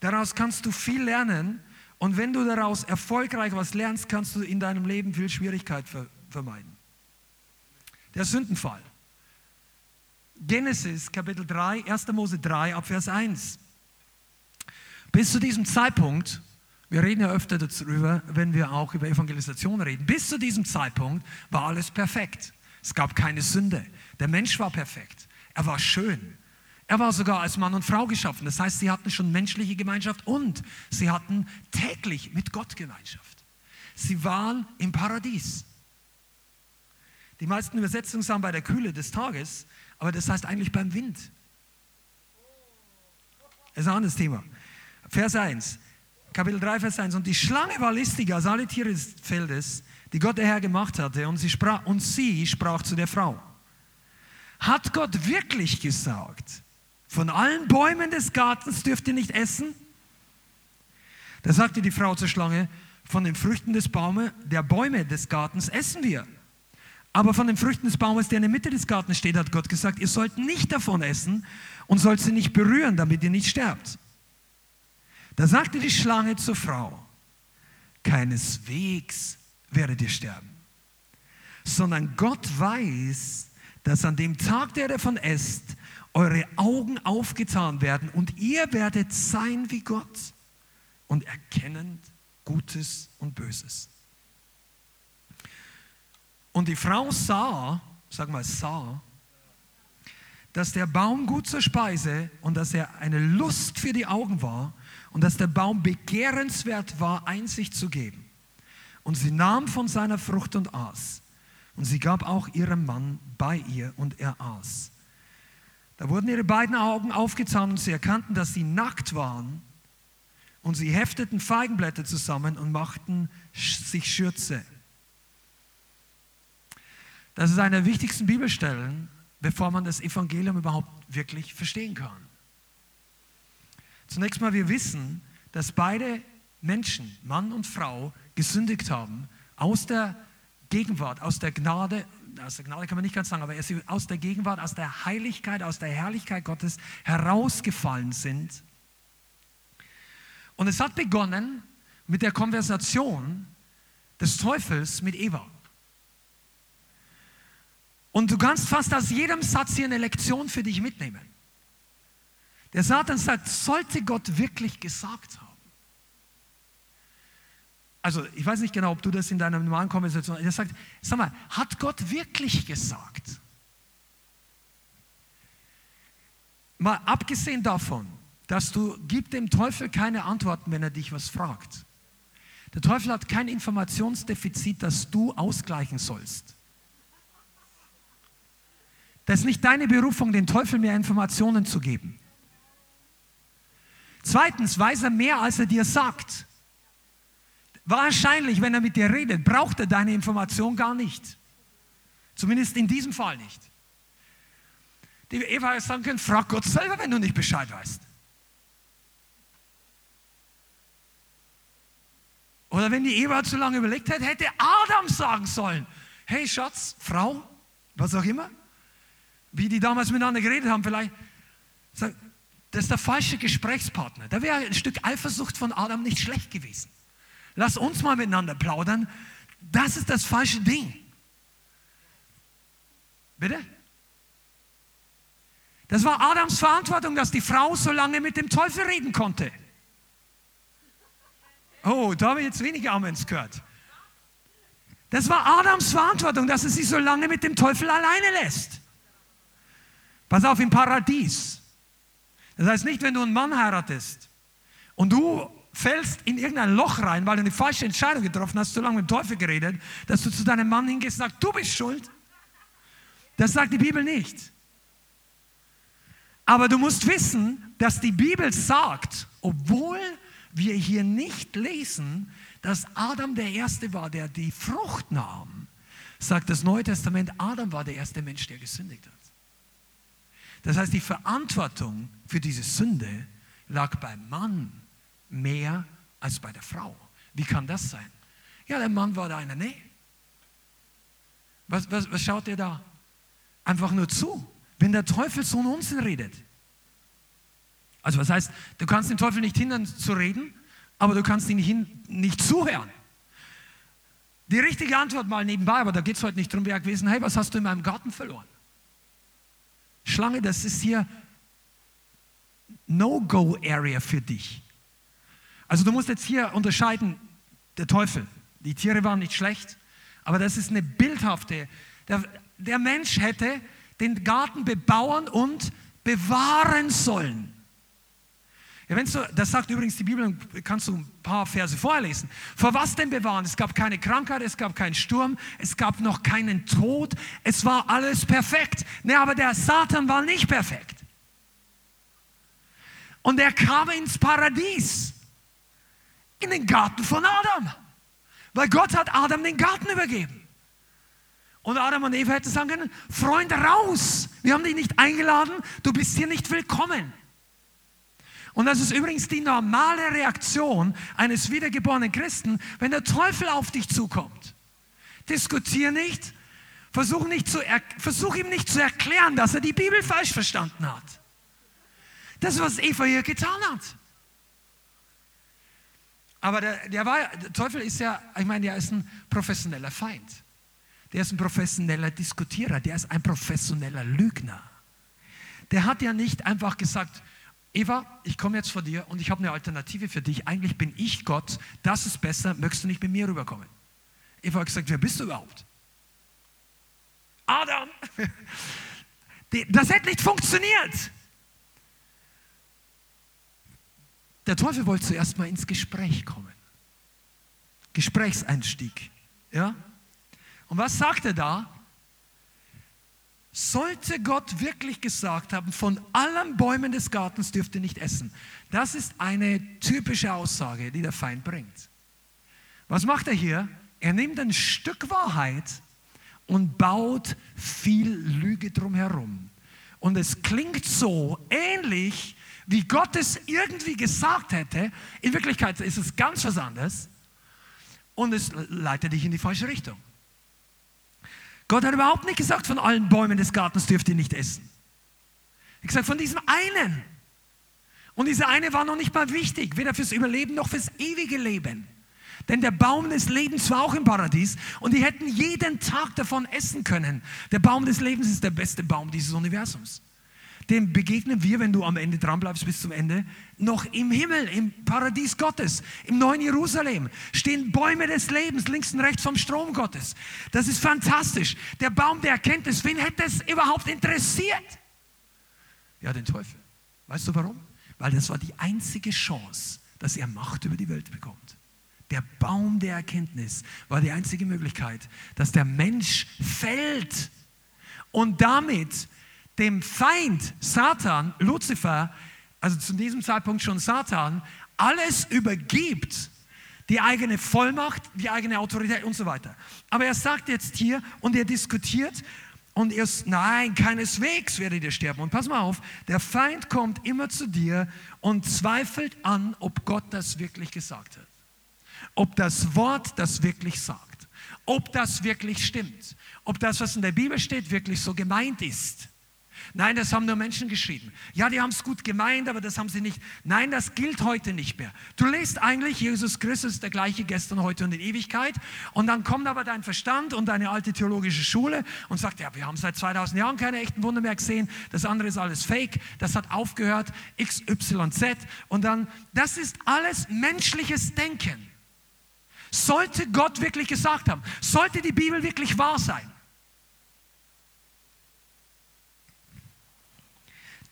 Daraus kannst du viel lernen und wenn du daraus erfolgreich was lernst, kannst du in deinem Leben viel Schwierigkeit vermeiden. Der Sündenfall. Genesis Kapitel 3, 1. Mose 3, ab Vers 1. Bis zu diesem Zeitpunkt, wir reden ja öfter darüber, wenn wir auch über Evangelisation reden, bis zu diesem Zeitpunkt war alles perfekt. Es gab keine Sünde. Der Mensch war perfekt. Er war schön. Er war sogar als Mann und Frau geschaffen. Das heißt, sie hatten schon menschliche Gemeinschaft und sie hatten täglich mit Gott Gemeinschaft. Sie waren im Paradies. Die meisten Übersetzungen sagen bei der Kühle des Tages, aber das heißt eigentlich beim Wind. Das ist ein anderes Thema. Vers 1, Kapitel 3, Vers 1. Und die Schlange war listiger als alle Tiere des Feldes, die Gott der Herr gemacht hatte. Und sie sprach, und sie sprach zu der Frau, hat Gott wirklich gesagt, von allen Bäumen des Gartens dürft ihr nicht essen? Da sagte die Frau zur Schlange, von den Früchten des Baume, der Bäume des Gartens essen wir. Aber von den Früchten des Baumes, der in der Mitte des Gartens steht, hat Gott gesagt, ihr sollt nicht davon essen und sollt sie nicht berühren, damit ihr nicht sterbt. Da sagte die Schlange zur Frau, keineswegs werdet ihr sterben, sondern Gott weiß, dass an dem Tag, der davon esst, eure Augen aufgetan werden und ihr werdet sein wie Gott und erkennend Gutes und Böses. Und die Frau sah, sag mal, sah, dass der Baum gut zur Speise und dass er eine Lust für die Augen war und dass der Baum begehrenswert war, Einsicht zu geben. Und sie nahm von seiner Frucht und aß. Und sie gab auch ihrem Mann bei ihr und er aß. Da wurden ihre beiden Augen aufgetan und sie erkannten, dass sie nackt waren. Und sie hefteten Feigenblätter zusammen und machten sich Schürze. Das ist eine der wichtigsten Bibelstellen, bevor man das Evangelium überhaupt wirklich verstehen kann. Zunächst mal, wir wissen, dass beide Menschen, Mann und Frau, gesündigt haben, aus der Gegenwart, aus der Gnade, aus der Gnade kann man nicht ganz sagen, aber aus der Gegenwart, aus der Heiligkeit, aus der Herrlichkeit Gottes herausgefallen sind. Und es hat begonnen mit der Konversation des Teufels mit Eva. Und du kannst fast aus jedem Satz hier eine Lektion für dich mitnehmen. Der Satan sagt, sollte Gott wirklich gesagt haben? also ich weiß nicht genau, ob du das in deiner normalen Konversation, er sagt, sag mal, hat Gott wirklich gesagt? Mal abgesehen davon, dass du, gib dem Teufel keine Antworten, wenn er dich was fragt. Der Teufel hat kein Informationsdefizit, das du ausgleichen sollst. Das ist nicht deine Berufung, den Teufel mehr Informationen zu geben. Zweitens weiß er mehr, als er dir sagt. Wahrscheinlich, wenn er mit dir redet, braucht er deine Information gar nicht. Zumindest in diesem Fall nicht. Die Eva hätte sagen können, frag Gott selber, wenn du nicht Bescheid weißt. Oder wenn die Eva zu lange überlegt hätte, hätte Adam sagen sollen, hey Schatz, Frau, was auch immer, wie die damals miteinander geredet haben, vielleicht, das ist der falsche Gesprächspartner. Da wäre ein Stück Eifersucht von Adam nicht schlecht gewesen. Lass uns mal miteinander plaudern. Das ist das falsche Ding. Bitte? Das war Adams Verantwortung, dass die Frau so lange mit dem Teufel reden konnte. Oh, da habe ich jetzt wenige Amens gehört. Das war Adams Verantwortung, dass er sie so lange mit dem Teufel alleine lässt. Pass auf, im Paradies. Das heißt nicht, wenn du einen Mann heiratest und du fällst in irgendein Loch rein, weil du eine falsche Entscheidung getroffen hast, so lange mit dem Teufel geredet, dass du zu deinem Mann hingehst und sagst, du bist schuld. Das sagt die Bibel nicht. Aber du musst wissen, dass die Bibel sagt, obwohl wir hier nicht lesen, dass Adam der Erste war, der die Frucht nahm, sagt das Neue Testament, Adam war der erste Mensch, der gesündigt hat. Das heißt, die Verantwortung für diese Sünde lag beim Mann mehr als bei der Frau. Wie kann das sein? Ja, der Mann war da in der Nähe. Was, was, was schaut ihr da? einfach nur zu, wenn der Teufel so einen Unsinn redet. Also was heißt, du kannst den Teufel nicht hindern zu reden, aber du kannst ihn nicht, nicht zuhören. Die richtige Antwort mal nebenbei, aber da geht es heute nicht drum, wäre gewesen, hey, was hast du in meinem Garten verloren? Schlange, das ist hier No-Go-Area für dich. Also du musst jetzt hier unterscheiden, der Teufel. Die Tiere waren nicht schlecht, aber das ist eine bildhafte. Der, der Mensch hätte den Garten bebauen und bewahren sollen. Ja, wenn du, das sagt übrigens die Bibel, kannst du ein paar Verse vorlesen. Vor was denn bewahren? Es gab keine Krankheit, es gab keinen Sturm, es gab noch keinen Tod, es war alles perfekt. Ne, aber der Satan war nicht perfekt. Und er kam ins Paradies, in den Garten von Adam, weil Gott hat Adam den Garten übergeben. Und Adam und Eva hätten sagen können, Freund, raus, wir haben dich nicht eingeladen, du bist hier nicht willkommen. Und das ist übrigens die normale Reaktion eines wiedergeborenen Christen, wenn der Teufel auf dich zukommt. Diskutier nicht, versuch, nicht zu versuch ihm nicht zu erklären, dass er die Bibel falsch verstanden hat. Das ist, was Eva hier getan hat. Aber der, der, war, der Teufel ist ja, ich meine, der ist ein professioneller Feind. Der ist ein professioneller Diskutierer, der ist ein professioneller Lügner. Der hat ja nicht einfach gesagt, Eva, ich komme jetzt vor dir und ich habe eine Alternative für dich. Eigentlich bin ich Gott, das ist besser, möchtest du nicht mit mir rüberkommen? Eva hat gesagt, wer bist du überhaupt? Adam! Das hätte nicht funktioniert. Der Teufel wollte zuerst mal ins Gespräch kommen. Gesprächseinstieg. Ja? Und was sagt er da? Sollte Gott wirklich gesagt haben, von allen Bäumen des Gartens dürft ihr nicht essen. Das ist eine typische Aussage, die der Feind bringt. Was macht er hier? Er nimmt ein Stück Wahrheit und baut viel Lüge drumherum. Und es klingt so ähnlich, wie Gott es irgendwie gesagt hätte. In Wirklichkeit ist es ganz was anderes. Und es leitet dich in die falsche Richtung. Gott hat überhaupt nicht gesagt, von allen Bäumen des Gartens dürft ihr nicht essen. Er hat gesagt, von diesem einen. Und dieser eine war noch nicht mal wichtig, weder fürs Überleben noch fürs ewige Leben. Denn der Baum des Lebens war auch im Paradies und die hätten jeden Tag davon essen können. Der Baum des Lebens ist der beste Baum dieses Universums dem begegnen wir, wenn du am Ende dran bleibst bis zum Ende, noch im Himmel, im Paradies Gottes, im neuen Jerusalem stehen Bäume des Lebens links und rechts vom Strom Gottes. Das ist fantastisch. Der Baum der Erkenntnis, wen hätte es überhaupt interessiert? Ja, den Teufel. Weißt du warum? Weil das war die einzige Chance, dass er Macht über die Welt bekommt. Der Baum der Erkenntnis war die einzige Möglichkeit, dass der Mensch fällt und damit dem Feind Satan, Luzifer, also zu diesem Zeitpunkt schon Satan, alles übergibt, die eigene Vollmacht, die eigene Autorität und so weiter. Aber er sagt jetzt hier und er diskutiert und er ist, nein, keineswegs werdet ihr sterben. Und pass mal auf, der Feind kommt immer zu dir und zweifelt an, ob Gott das wirklich gesagt hat. Ob das Wort das wirklich sagt. Ob das wirklich stimmt. Ob das, was in der Bibel steht, wirklich so gemeint ist. Nein, das haben nur Menschen geschrieben. Ja, die haben es gut gemeint, aber das haben sie nicht. Nein, das gilt heute nicht mehr. Du lest eigentlich, Jesus Christus ist der gleiche gestern, heute und in Ewigkeit. Und dann kommt aber dein Verstand und deine alte theologische Schule und sagt, ja, wir haben seit 2000 Jahren keine echten Wunder mehr gesehen. Das andere ist alles Fake. Das hat aufgehört. X, Y, Z. Und dann, das ist alles menschliches Denken. Sollte Gott wirklich gesagt haben, sollte die Bibel wirklich wahr sein,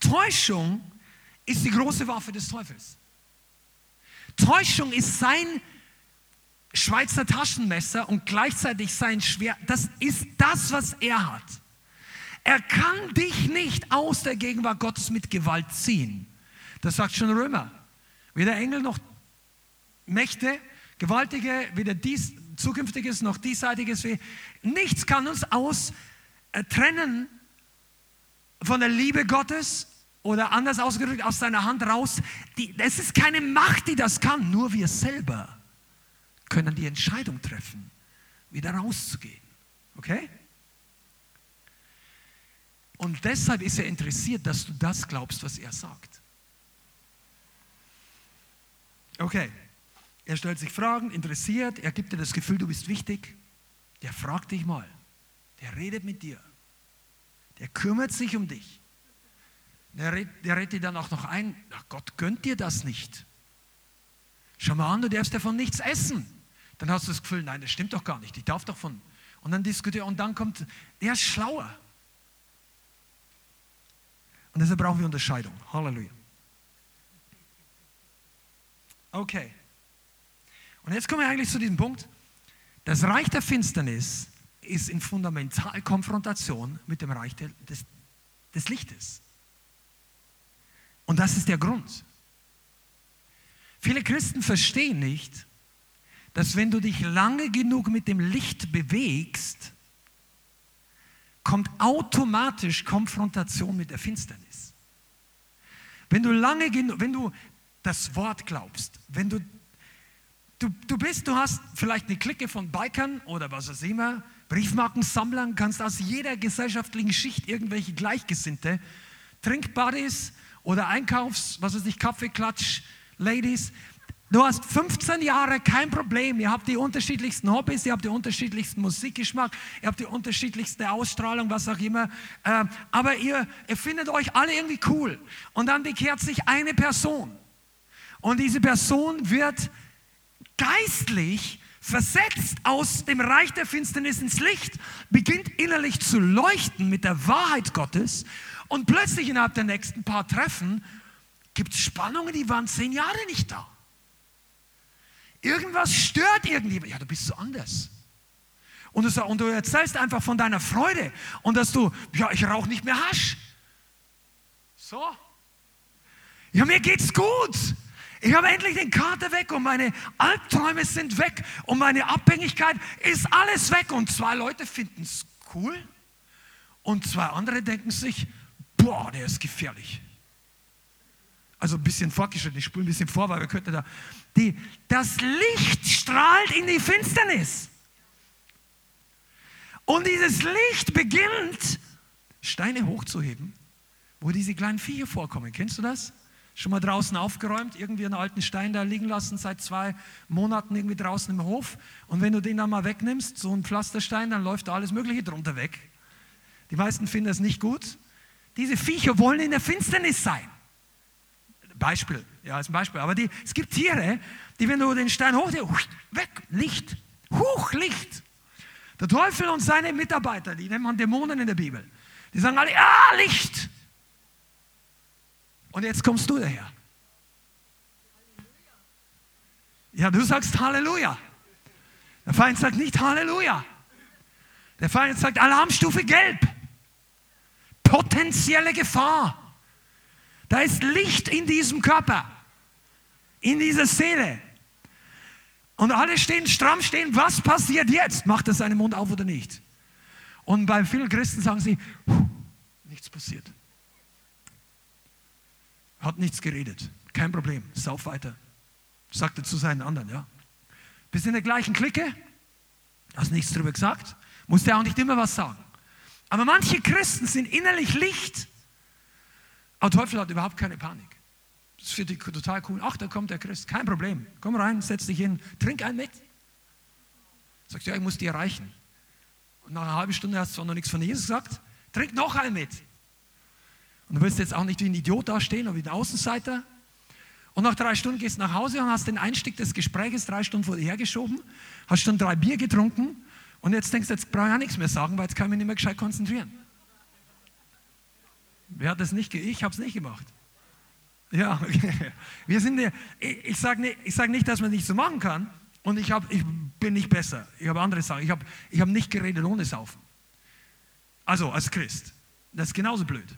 Täuschung ist die große Waffe des Teufels. Täuschung ist sein Schweizer Taschenmesser und gleichzeitig sein Schwert. Das ist das, was er hat. Er kann dich nicht aus der Gegenwart Gottes mit Gewalt ziehen. Das sagt schon Römer. Weder Engel noch Mächte, Gewaltige, weder dies, Zukünftiges noch Diesseitiges. Nichts kann uns aus äh, trennen von der Liebe Gottes oder anders ausgedrückt, aus seiner Hand raus. Die, es ist keine Macht, die das kann. Nur wir selber können die Entscheidung treffen, wieder rauszugehen. Okay? Und deshalb ist er interessiert, dass du das glaubst, was er sagt. Okay, er stellt sich Fragen, interessiert, er gibt dir das Gefühl, du bist wichtig. Der fragt dich mal, der redet mit dir, der kümmert sich um dich. Der redet, der redet dir dann auch noch ein, ach Gott gönnt dir das nicht. Schau mal an, du darfst davon nichts essen. Dann hast du das Gefühl, nein, das stimmt doch gar nicht, ich darf doch von. Und dann diskutiert, und dann kommt, der ist schlauer. Und deshalb brauchen wir Unterscheidung. Halleluja. Okay. Und jetzt kommen wir eigentlich zu diesem Punkt. Das Reich der Finsternis ist in Fundamentalkonfrontation mit dem Reich des, des Lichtes. Und das ist der Grund. Viele Christen verstehen nicht, dass wenn du dich lange genug mit dem Licht bewegst, kommt automatisch Konfrontation mit der Finsternis. Wenn du lange genug, wenn du das Wort glaubst, wenn du, du, du bist, du hast vielleicht eine Clique von Bikern oder was auch immer, Briefmarkensammlern, kannst aus jeder gesellschaftlichen Schicht irgendwelche Gleichgesinnte, Trinkbuddies oder Einkaufs, was weiß ich, Kaffeeklatsch, Ladies, Du hast 15 Jahre kein Problem. Ihr habt die unterschiedlichsten Hobbys, ihr habt den unterschiedlichsten Musikgeschmack, ihr habt die unterschiedlichste Ausstrahlung, was auch immer. Ähm, aber ihr, ihr findet euch alle irgendwie cool. Und dann bekehrt sich eine Person. Und diese Person wird geistlich versetzt aus dem Reich der Finsternis ins Licht, beginnt innerlich zu leuchten mit der Wahrheit Gottes. Und plötzlich innerhalb der nächsten paar Treffen gibt es Spannungen, die waren zehn Jahre nicht da. Irgendwas stört irgendwie. Ja, du bist so anders. Und du, und du erzählst einfach von deiner Freude und dass du, ja, ich rauche nicht mehr Hasch. So. Ja, mir geht's gut. Ich habe endlich den Kater weg und meine Albträume sind weg und meine Abhängigkeit ist alles weg. Und zwei Leute finden es cool und zwei andere denken sich, boah, der ist gefährlich. Also ein bisschen fortgeschritten, ich spule ein bisschen vor, weil wir könnten da. Die, das Licht strahlt in die Finsternis. Und dieses Licht beginnt, Steine hochzuheben, wo diese kleinen Viecher vorkommen. Kennst du das? Schon mal draußen aufgeräumt, irgendwie einen alten Stein da liegen lassen, seit zwei Monaten irgendwie draußen im Hof. Und wenn du den dann mal wegnimmst, so ein Pflasterstein, dann läuft da alles Mögliche drunter weg. Die meisten finden das nicht gut. Diese Viecher wollen in der Finsternis sein. Beispiel, ja, als ein Beispiel. Aber die, es gibt Tiere, die, wenn du den Stein hoch, weg, Licht, hoch, Licht. Der Teufel und seine Mitarbeiter, die nennt man Dämonen in der Bibel, die sagen alle, ah, Licht. Und jetzt kommst du daher. Ja, du sagst Halleluja. Der Feind sagt nicht Halleluja. Der Feind sagt Alarmstufe gelb. Potenzielle Gefahr. Da ist Licht in diesem Körper, in dieser Seele. Und alle stehen stramm stehen, was passiert jetzt? Macht er seinen Mund auf oder nicht? Und bei vielen Christen sagen sie, nichts passiert. Hat nichts geredet. Kein Problem, sauf weiter. Sagt er zu seinen anderen, ja. Bist in der gleichen Clique, hast nichts darüber gesagt, musst ja auch nicht immer was sagen. Aber manche Christen sind innerlich Licht aber Teufel hat überhaupt keine Panik. Das ist für die total cool. Ach, da kommt der Christ. Kein Problem. Komm rein, setz dich hin, trink einen mit. Sagt, ja, ich muss die erreichen. Und nach einer halben Stunde hast du zwar noch nichts von Jesus gesagt, trink noch einen mit. Und du willst jetzt auch nicht wie ein Idiot dastehen oder wie ein Außenseiter. Und nach drei Stunden gehst du nach Hause und hast den Einstieg des Gesprächs drei Stunden vor dir hergeschoben, hast schon drei Bier getrunken und jetzt denkst du, jetzt brauche ich auch nichts mehr sagen, weil jetzt kann ich mich nicht mehr gescheit konzentrieren. Wer hat das nicht? Ich habe es nicht gemacht. Ja, wir sind. Ich sage nicht, sag nicht, dass man nicht so machen kann. Und ich, hab, ich bin nicht besser. Ich habe andere Sachen. Ich habe ich hab nicht geredet ohne Saufen. Also als Christ. Das ist genauso blöd.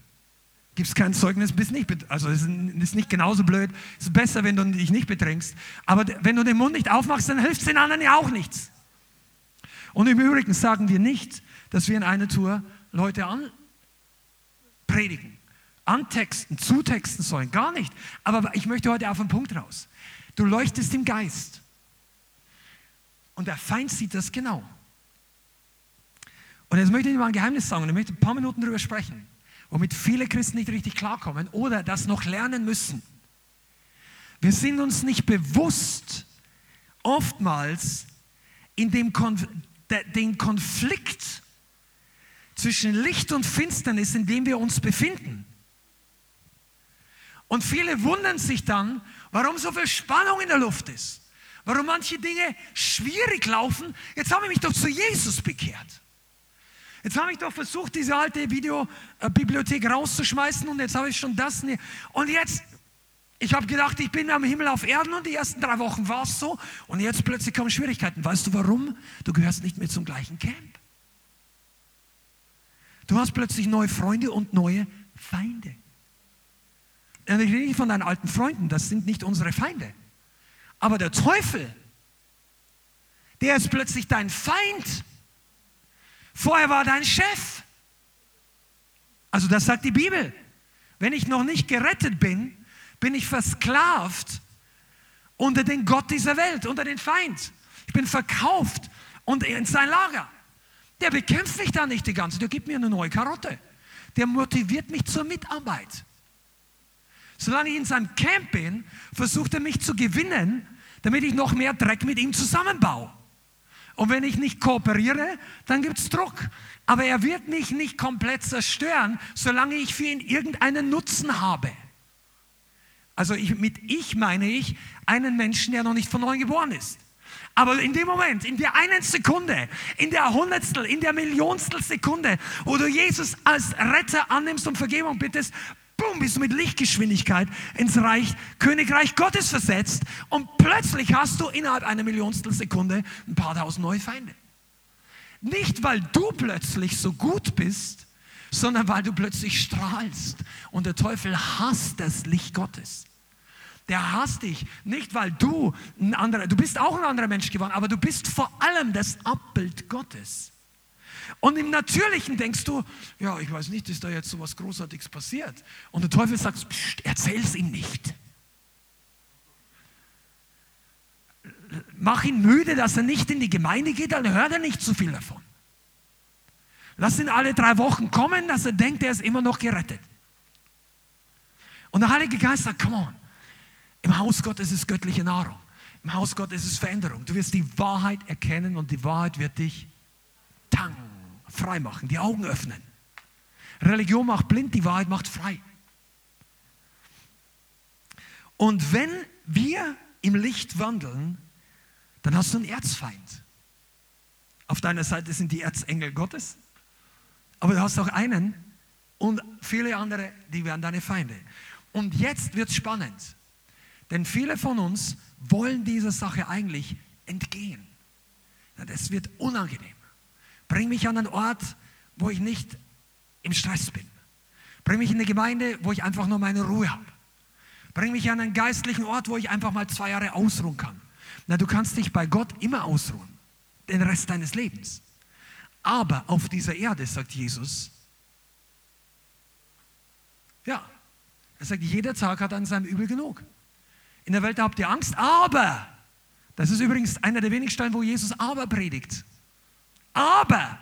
Gibt es kein Zeugnis, bist nicht, also es ist nicht genauso blöd. Es ist besser, wenn du dich nicht betrinkst. Aber wenn du den Mund nicht aufmachst, dann hilft es den anderen ja auch nichts. Und im Übrigen sagen wir nicht, dass wir in einer Tour Leute an, predigen, antexten, zutexten sollen. Gar nicht. Aber ich möchte heute auf einen Punkt raus. Du leuchtest im Geist. Und der Feind sieht das genau. Und jetzt möchte ich dir mal ein Geheimnis sagen und ich möchte ein paar Minuten darüber sprechen. womit viele Christen nicht richtig klarkommen oder das noch lernen müssen. Wir sind uns nicht bewusst, oftmals in dem Konf den Konflikt zwischen Licht und Finsternis, in dem wir uns befinden. Und viele wundern sich dann, warum so viel Spannung in der Luft ist, warum manche Dinge schwierig laufen. Jetzt habe ich mich doch zu Jesus bekehrt. Jetzt habe ich doch versucht, diese alte Videobibliothek rauszuschmeißen und jetzt habe ich schon das. Und jetzt, ich habe gedacht, ich bin am Himmel auf Erden und die ersten drei Wochen war es so und jetzt plötzlich kommen Schwierigkeiten. Weißt du warum? Du gehörst nicht mehr zum gleichen Camp. Du hast plötzlich neue Freunde und neue Feinde. Und ich rede nicht von deinen alten Freunden, das sind nicht unsere Feinde. Aber der Teufel, der ist plötzlich dein Feind. Vorher war dein Chef. Also das sagt die Bibel. Wenn ich noch nicht gerettet bin, bin ich versklavt unter den Gott dieser Welt, unter den Feind. Ich bin verkauft und in sein Lager. Der bekämpft mich da nicht die ganze, der gibt mir eine neue Karotte. Der motiviert mich zur Mitarbeit. Solange ich in seinem Camp bin, versucht er mich zu gewinnen, damit ich noch mehr Dreck mit ihm zusammenbaue. Und wenn ich nicht kooperiere, dann gibt es Druck. Aber er wird mich nicht komplett zerstören, solange ich für ihn irgendeinen Nutzen habe. Also ich, mit ich meine ich einen Menschen, der noch nicht von neuem geboren ist. Aber in dem Moment, in der einen Sekunde, in der Hundertstel, in der Millionstel Sekunde, wo du Jesus als Retter annimmst und Vergebung bittest, boom, bist du mit Lichtgeschwindigkeit ins Reich, Königreich Gottes versetzt und plötzlich hast du innerhalb einer Millionstel Sekunde ein paar tausend neue Feinde. Nicht, weil du plötzlich so gut bist, sondern weil du plötzlich strahlst und der Teufel hasst das Licht Gottes. Der hasst dich nicht, weil du ein anderer, du bist auch ein anderer Mensch geworden, aber du bist vor allem das Abbild Gottes. Und im Natürlichen denkst du, ja, ich weiß nicht, ist da jetzt so was Großartiges passiert. Und der Teufel sagt, erzähl es ihm nicht. Mach ihn müde, dass er nicht in die Gemeinde geht, dann hört er nicht zu viel davon. Lass ihn alle drei Wochen kommen, dass er denkt, er ist immer noch gerettet. Und der Heilige Geist sagt, come on, im Haus Gottes ist göttliche Nahrung. Im Haus Gottes ist Veränderung. Du wirst die Wahrheit erkennen und die Wahrheit wird dich tang frei machen, die Augen öffnen. Religion macht blind, die Wahrheit macht frei. Und wenn wir im Licht wandeln, dann hast du einen Erzfeind. Auf deiner Seite sind die Erzengel Gottes, aber du hast auch einen und viele andere, die werden deine Feinde. Und jetzt wird es spannend, denn viele von uns wollen dieser Sache eigentlich entgehen. Das wird unangenehm. Bring mich an einen Ort, wo ich nicht im Stress bin. Bring mich in eine Gemeinde, wo ich einfach nur meine Ruhe habe. Bring mich an einen geistlichen Ort, wo ich einfach mal zwei Jahre ausruhen kann. Na, du kannst dich bei Gott immer ausruhen, den Rest deines Lebens. Aber auf dieser Erde, sagt Jesus, ja, er sagt, jeder Tag hat an seinem Übel genug. In der Welt habt ihr Angst, aber, das ist übrigens einer der wenigen Stellen, wo Jesus aber predigt. Aber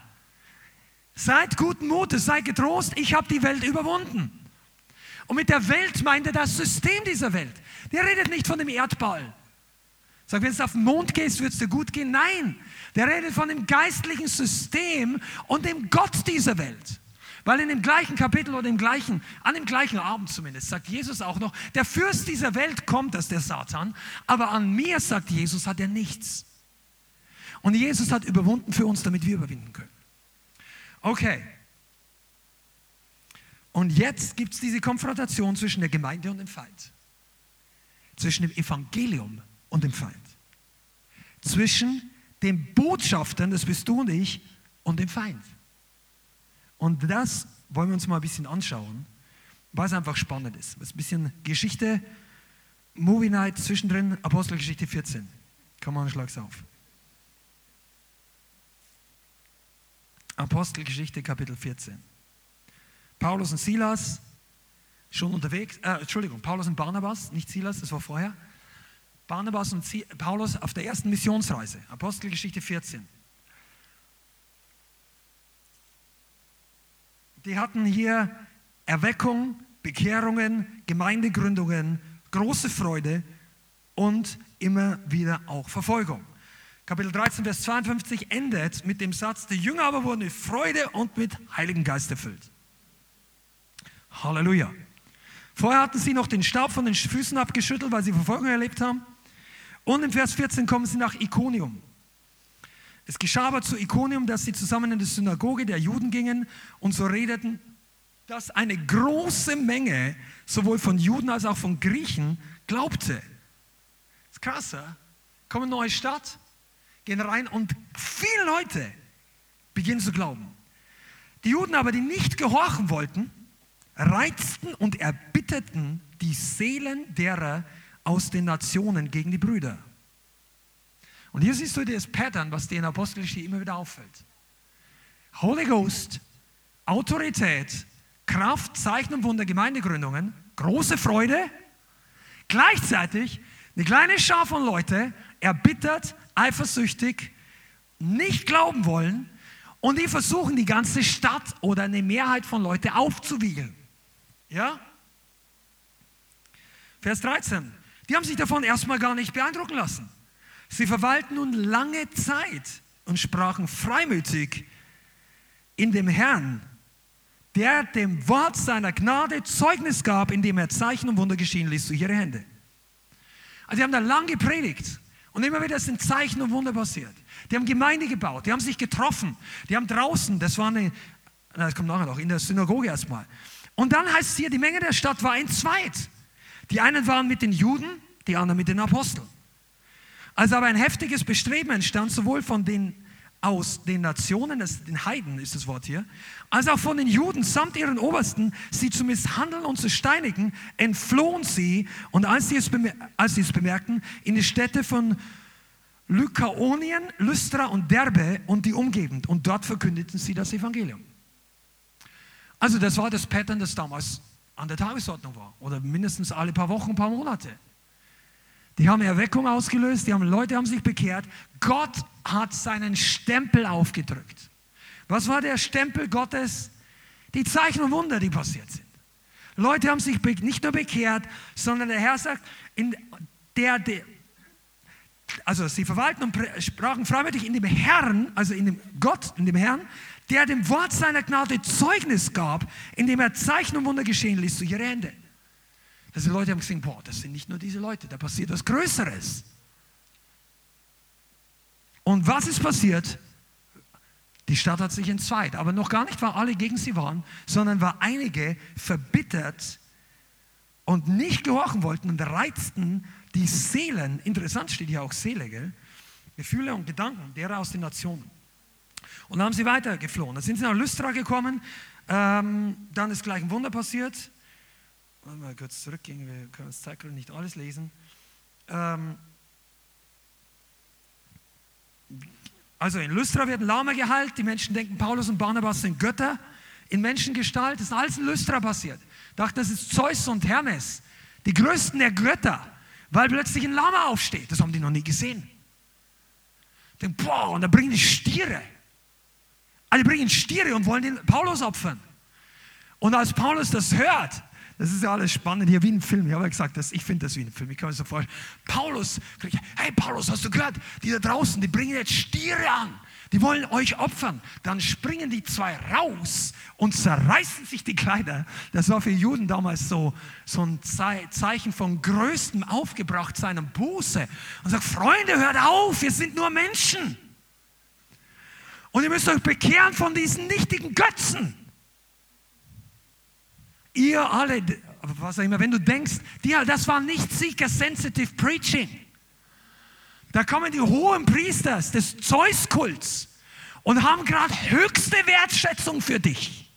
seid guten Mutes, seid getrost, ich habe die Welt überwunden. Und mit der Welt meint er das System dieser Welt. Der redet nicht von dem Erdball. Sagt, wenn du auf den Mond gehst, wird es dir gut gehen. Nein, der redet von dem geistlichen System und dem Gott dieser Welt. Weil in dem gleichen Kapitel oder im gleichen, an dem gleichen Abend zumindest, sagt Jesus auch noch, der Fürst dieser Welt kommt, das ist der Satan, aber an mir, sagt Jesus, hat er nichts. Und Jesus hat überwunden für uns, damit wir überwinden können. Okay. Und jetzt gibt es diese Konfrontation zwischen der Gemeinde und dem Feind. Zwischen dem Evangelium und dem Feind. Zwischen den Botschaftern, das bist du und ich, und dem Feind. Und das wollen wir uns mal ein bisschen anschauen, es einfach spannend ist. Ist ein bisschen Geschichte, Movie Night zwischendrin, Apostelgeschichte 14. Komm mal, schlag's auf. Apostelgeschichte Kapitel 14. Paulus und Silas schon unterwegs, äh, Entschuldigung, Paulus und Barnabas, nicht Silas, das war vorher. Barnabas und Paulus auf der ersten Missionsreise, Apostelgeschichte 14. Die hatten hier Erweckung, Bekehrungen, Gemeindegründungen, große Freude und immer wieder auch Verfolgung. Kapitel 13, Vers 52 endet mit dem Satz, die Jünger aber wurden mit Freude und mit Heiligen Geist erfüllt. Halleluja. Vorher hatten sie noch den Staub von den Füßen abgeschüttelt, weil sie Verfolgung erlebt haben. Und im Vers 14 kommen sie nach Ikonium. Es geschah aber zu Ikonium, dass sie zusammen in die Synagoge der Juden gingen und so redeten, dass eine große Menge sowohl von Juden als auch von Griechen glaubte. Das ist krass, ja? Kommen neue Stadt, gehen rein und viele Leute beginnen zu glauben. Die Juden aber, die nicht gehorchen wollten, reizten und erbitterten die Seelen derer aus den Nationen gegen die Brüder. Und hier siehst du das Pattern, was dir in Apostelgeschichte immer wieder auffällt. Holy Ghost, Autorität, Kraft, Zeichen und Wunder, Gemeindegründungen, große Freude, gleichzeitig eine kleine Schar von Leute, erbittert, eifersüchtig, nicht glauben wollen und die versuchen, die ganze Stadt oder eine Mehrheit von Leuten aufzuwiegeln. Ja? Vers 13. Die haben sich davon erstmal gar nicht beeindrucken lassen. Sie verweilten nun lange Zeit und sprachen freimütig in dem Herrn, der dem Wort seiner Gnade Zeugnis gab, indem er Zeichen und Wunder geschehen ließ durch ihre Hände. Also die haben da lang gepredigt und immer wieder sind Zeichen und Wunder passiert. Die haben Gemeinde gebaut, die haben sich getroffen, die haben draußen, das war eine, das kommt nachher noch, in der Synagoge erstmal, und dann heißt es hier, die Menge der Stadt war in zweit. Die einen waren mit den Juden, die anderen mit den Aposteln. Als aber ein heftiges Bestreben entstand, sowohl von den aus den Nationen, das, den Heiden ist das Wort hier, als auch von den Juden samt ihren Obersten, sie zu misshandeln und zu steinigen, entflohen sie und als sie es, als sie es bemerkten, in die Städte von Lykaonien, Lystra und Derbe und die Umgebend und dort verkündeten sie das Evangelium. Also das war das Pattern, das damals an der Tagesordnung war. Oder mindestens alle paar Wochen, ein paar Monate. Die haben Erweckung ausgelöst, die haben, Leute haben sich bekehrt. Gott hat seinen Stempel aufgedrückt. Was war der Stempel Gottes? Die Zeichen und Wunder, die passiert sind. Leute haben sich nicht nur bekehrt, sondern der Herr sagt, in der, der also sie verwalten und sprachen freimütig in dem Herrn, also in dem Gott, in dem Herrn, der dem Wort seiner Gnade Zeugnis gab, indem er Zeichen und Wunder geschehen ließ durch ihre Hände. Also die Leute haben gesehen, boah, das sind nicht nur diese Leute, da passiert was Größeres. Und was ist passiert? Die Stadt hat sich entzweit, aber noch gar nicht, weil alle gegen sie waren, sondern weil einige verbittert und nicht gehorchen wollten und reizten die Seelen, interessant steht hier auch Seele, gell? Gefühle und Gedanken derer aus den Nationen. Und dann haben sie weiter geflohen. Dann sind sie nach Lystra gekommen. Ähm, dann ist gleich ein Wunder passiert. Mal kurz zurückgehen, wir können das Zeichen nicht alles lesen. Ähm, also in Lystra wird ein Lama geheilt. Die Menschen denken, Paulus und Barnabas sind Götter in Menschengestalt. Das ist alles in Lystra passiert. Dachten, das ist Zeus und Hermes, die größten der Götter, weil plötzlich ein Lama aufsteht. Das haben die noch nie gesehen. Denken, boah, und da bringen die Stiere. Alle bringen Stiere und wollen den Paulus opfern. Und als Paulus das hört, das ist ja alles spannend hier wie ein Film. Ich habe ja gesagt, dass ich finde das wie ein Film. Ich kann mir so vorstellen. Paulus, hey Paulus, hast du gehört? Die da draußen, die bringen jetzt Stiere an. Die wollen euch opfern. Dann springen die zwei raus und zerreißen sich die Kleider. Das war für Juden damals so, so ein Zeichen von größtem Aufgebrachtsein und Buße. Und sagt, Freunde, hört auf, wir sind nur Menschen. Und ihr müsst euch bekehren von diesen nichtigen Götzen. Ihr alle, was auch immer, wenn du denkst, das war nicht Seeker-Sensitive Preaching. Da kommen die hohen Priester des Zeus-Kults und haben gerade höchste Wertschätzung für dich,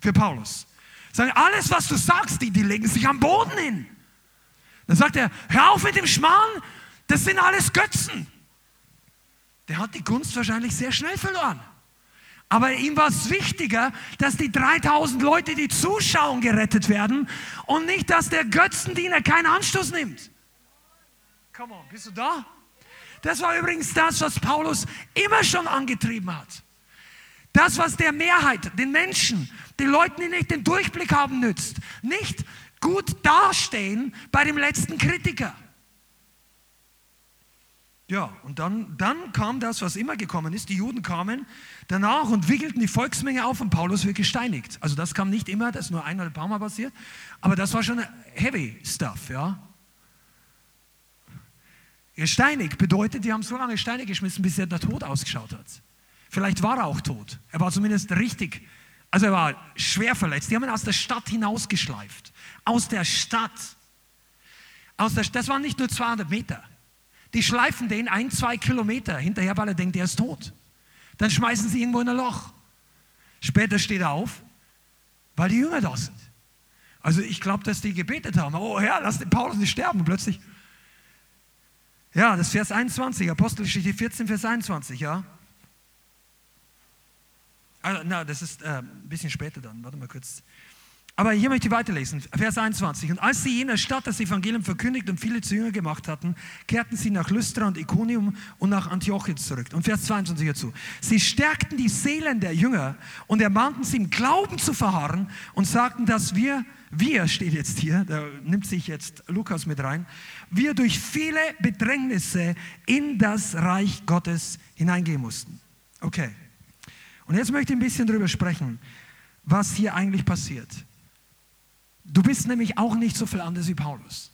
für Paulus. Sagen, alles, was du sagst, die, die legen sich am Boden hin. Dann sagt er, hör auf mit dem Schmarrn, das sind alles Götzen der hat die Gunst wahrscheinlich sehr schnell verloren. Aber ihm war es wichtiger, dass die 3000 Leute, die zuschauen, gerettet werden und nicht, dass der Götzendiener keinen Anstoß nimmt. Come on, bist du da? Das war übrigens das, was Paulus immer schon angetrieben hat. Das, was der Mehrheit, den Menschen, den Leuten, die nicht den Durchblick haben, nützt. Nicht gut dastehen bei dem letzten Kritiker. Ja, und dann, dann kam das, was immer gekommen ist. Die Juden kamen danach und wickelten die Volksmenge auf und Paulus wird gesteinigt. Also das kam nicht immer, das ist nur ein oder ein paar Mal passiert, aber das war schon heavy stuff, ja. Gesteinigt bedeutet, die haben so lange Steine geschmissen, bis er der Tod ausgeschaut hat. Vielleicht war er auch tot. Er war zumindest richtig, also er war schwer verletzt. Die haben ihn aus der Stadt hinausgeschleift. Aus der Stadt. Aus der, das waren nicht nur 200 Meter. Die schleifen den ein, zwei Kilometer hinterher, weil er denkt, er ist tot. Dann schmeißen sie irgendwo in ein Loch. Später steht er auf, weil die Jünger da sind. Also ich glaube, dass die gebetet haben. Oh Herr, lass den Paulus nicht sterben. Und plötzlich. Ja, das Vers 21, Apostelgeschichte 14, Vers 21, ja. Also, na, das ist äh, ein bisschen später dann. Warte mal kurz. Aber hier möchte ich weiterlesen, Vers 21. Und als sie jener Stadt das Evangelium verkündigt und viele zu Jünger gemacht hatten, kehrten sie nach Lystra und Iconium und nach Antiochien zurück. Und Vers 22 dazu. Sie stärkten die Seelen der Jünger und ermahnten sie im Glauben zu verharren und sagten, dass wir, wir steht jetzt hier, da nimmt sich jetzt Lukas mit rein, wir durch viele Bedrängnisse in das Reich Gottes hineingehen mussten. Okay. Und jetzt möchte ich ein bisschen darüber sprechen, was hier eigentlich passiert. Du bist nämlich auch nicht so viel anders wie Paulus.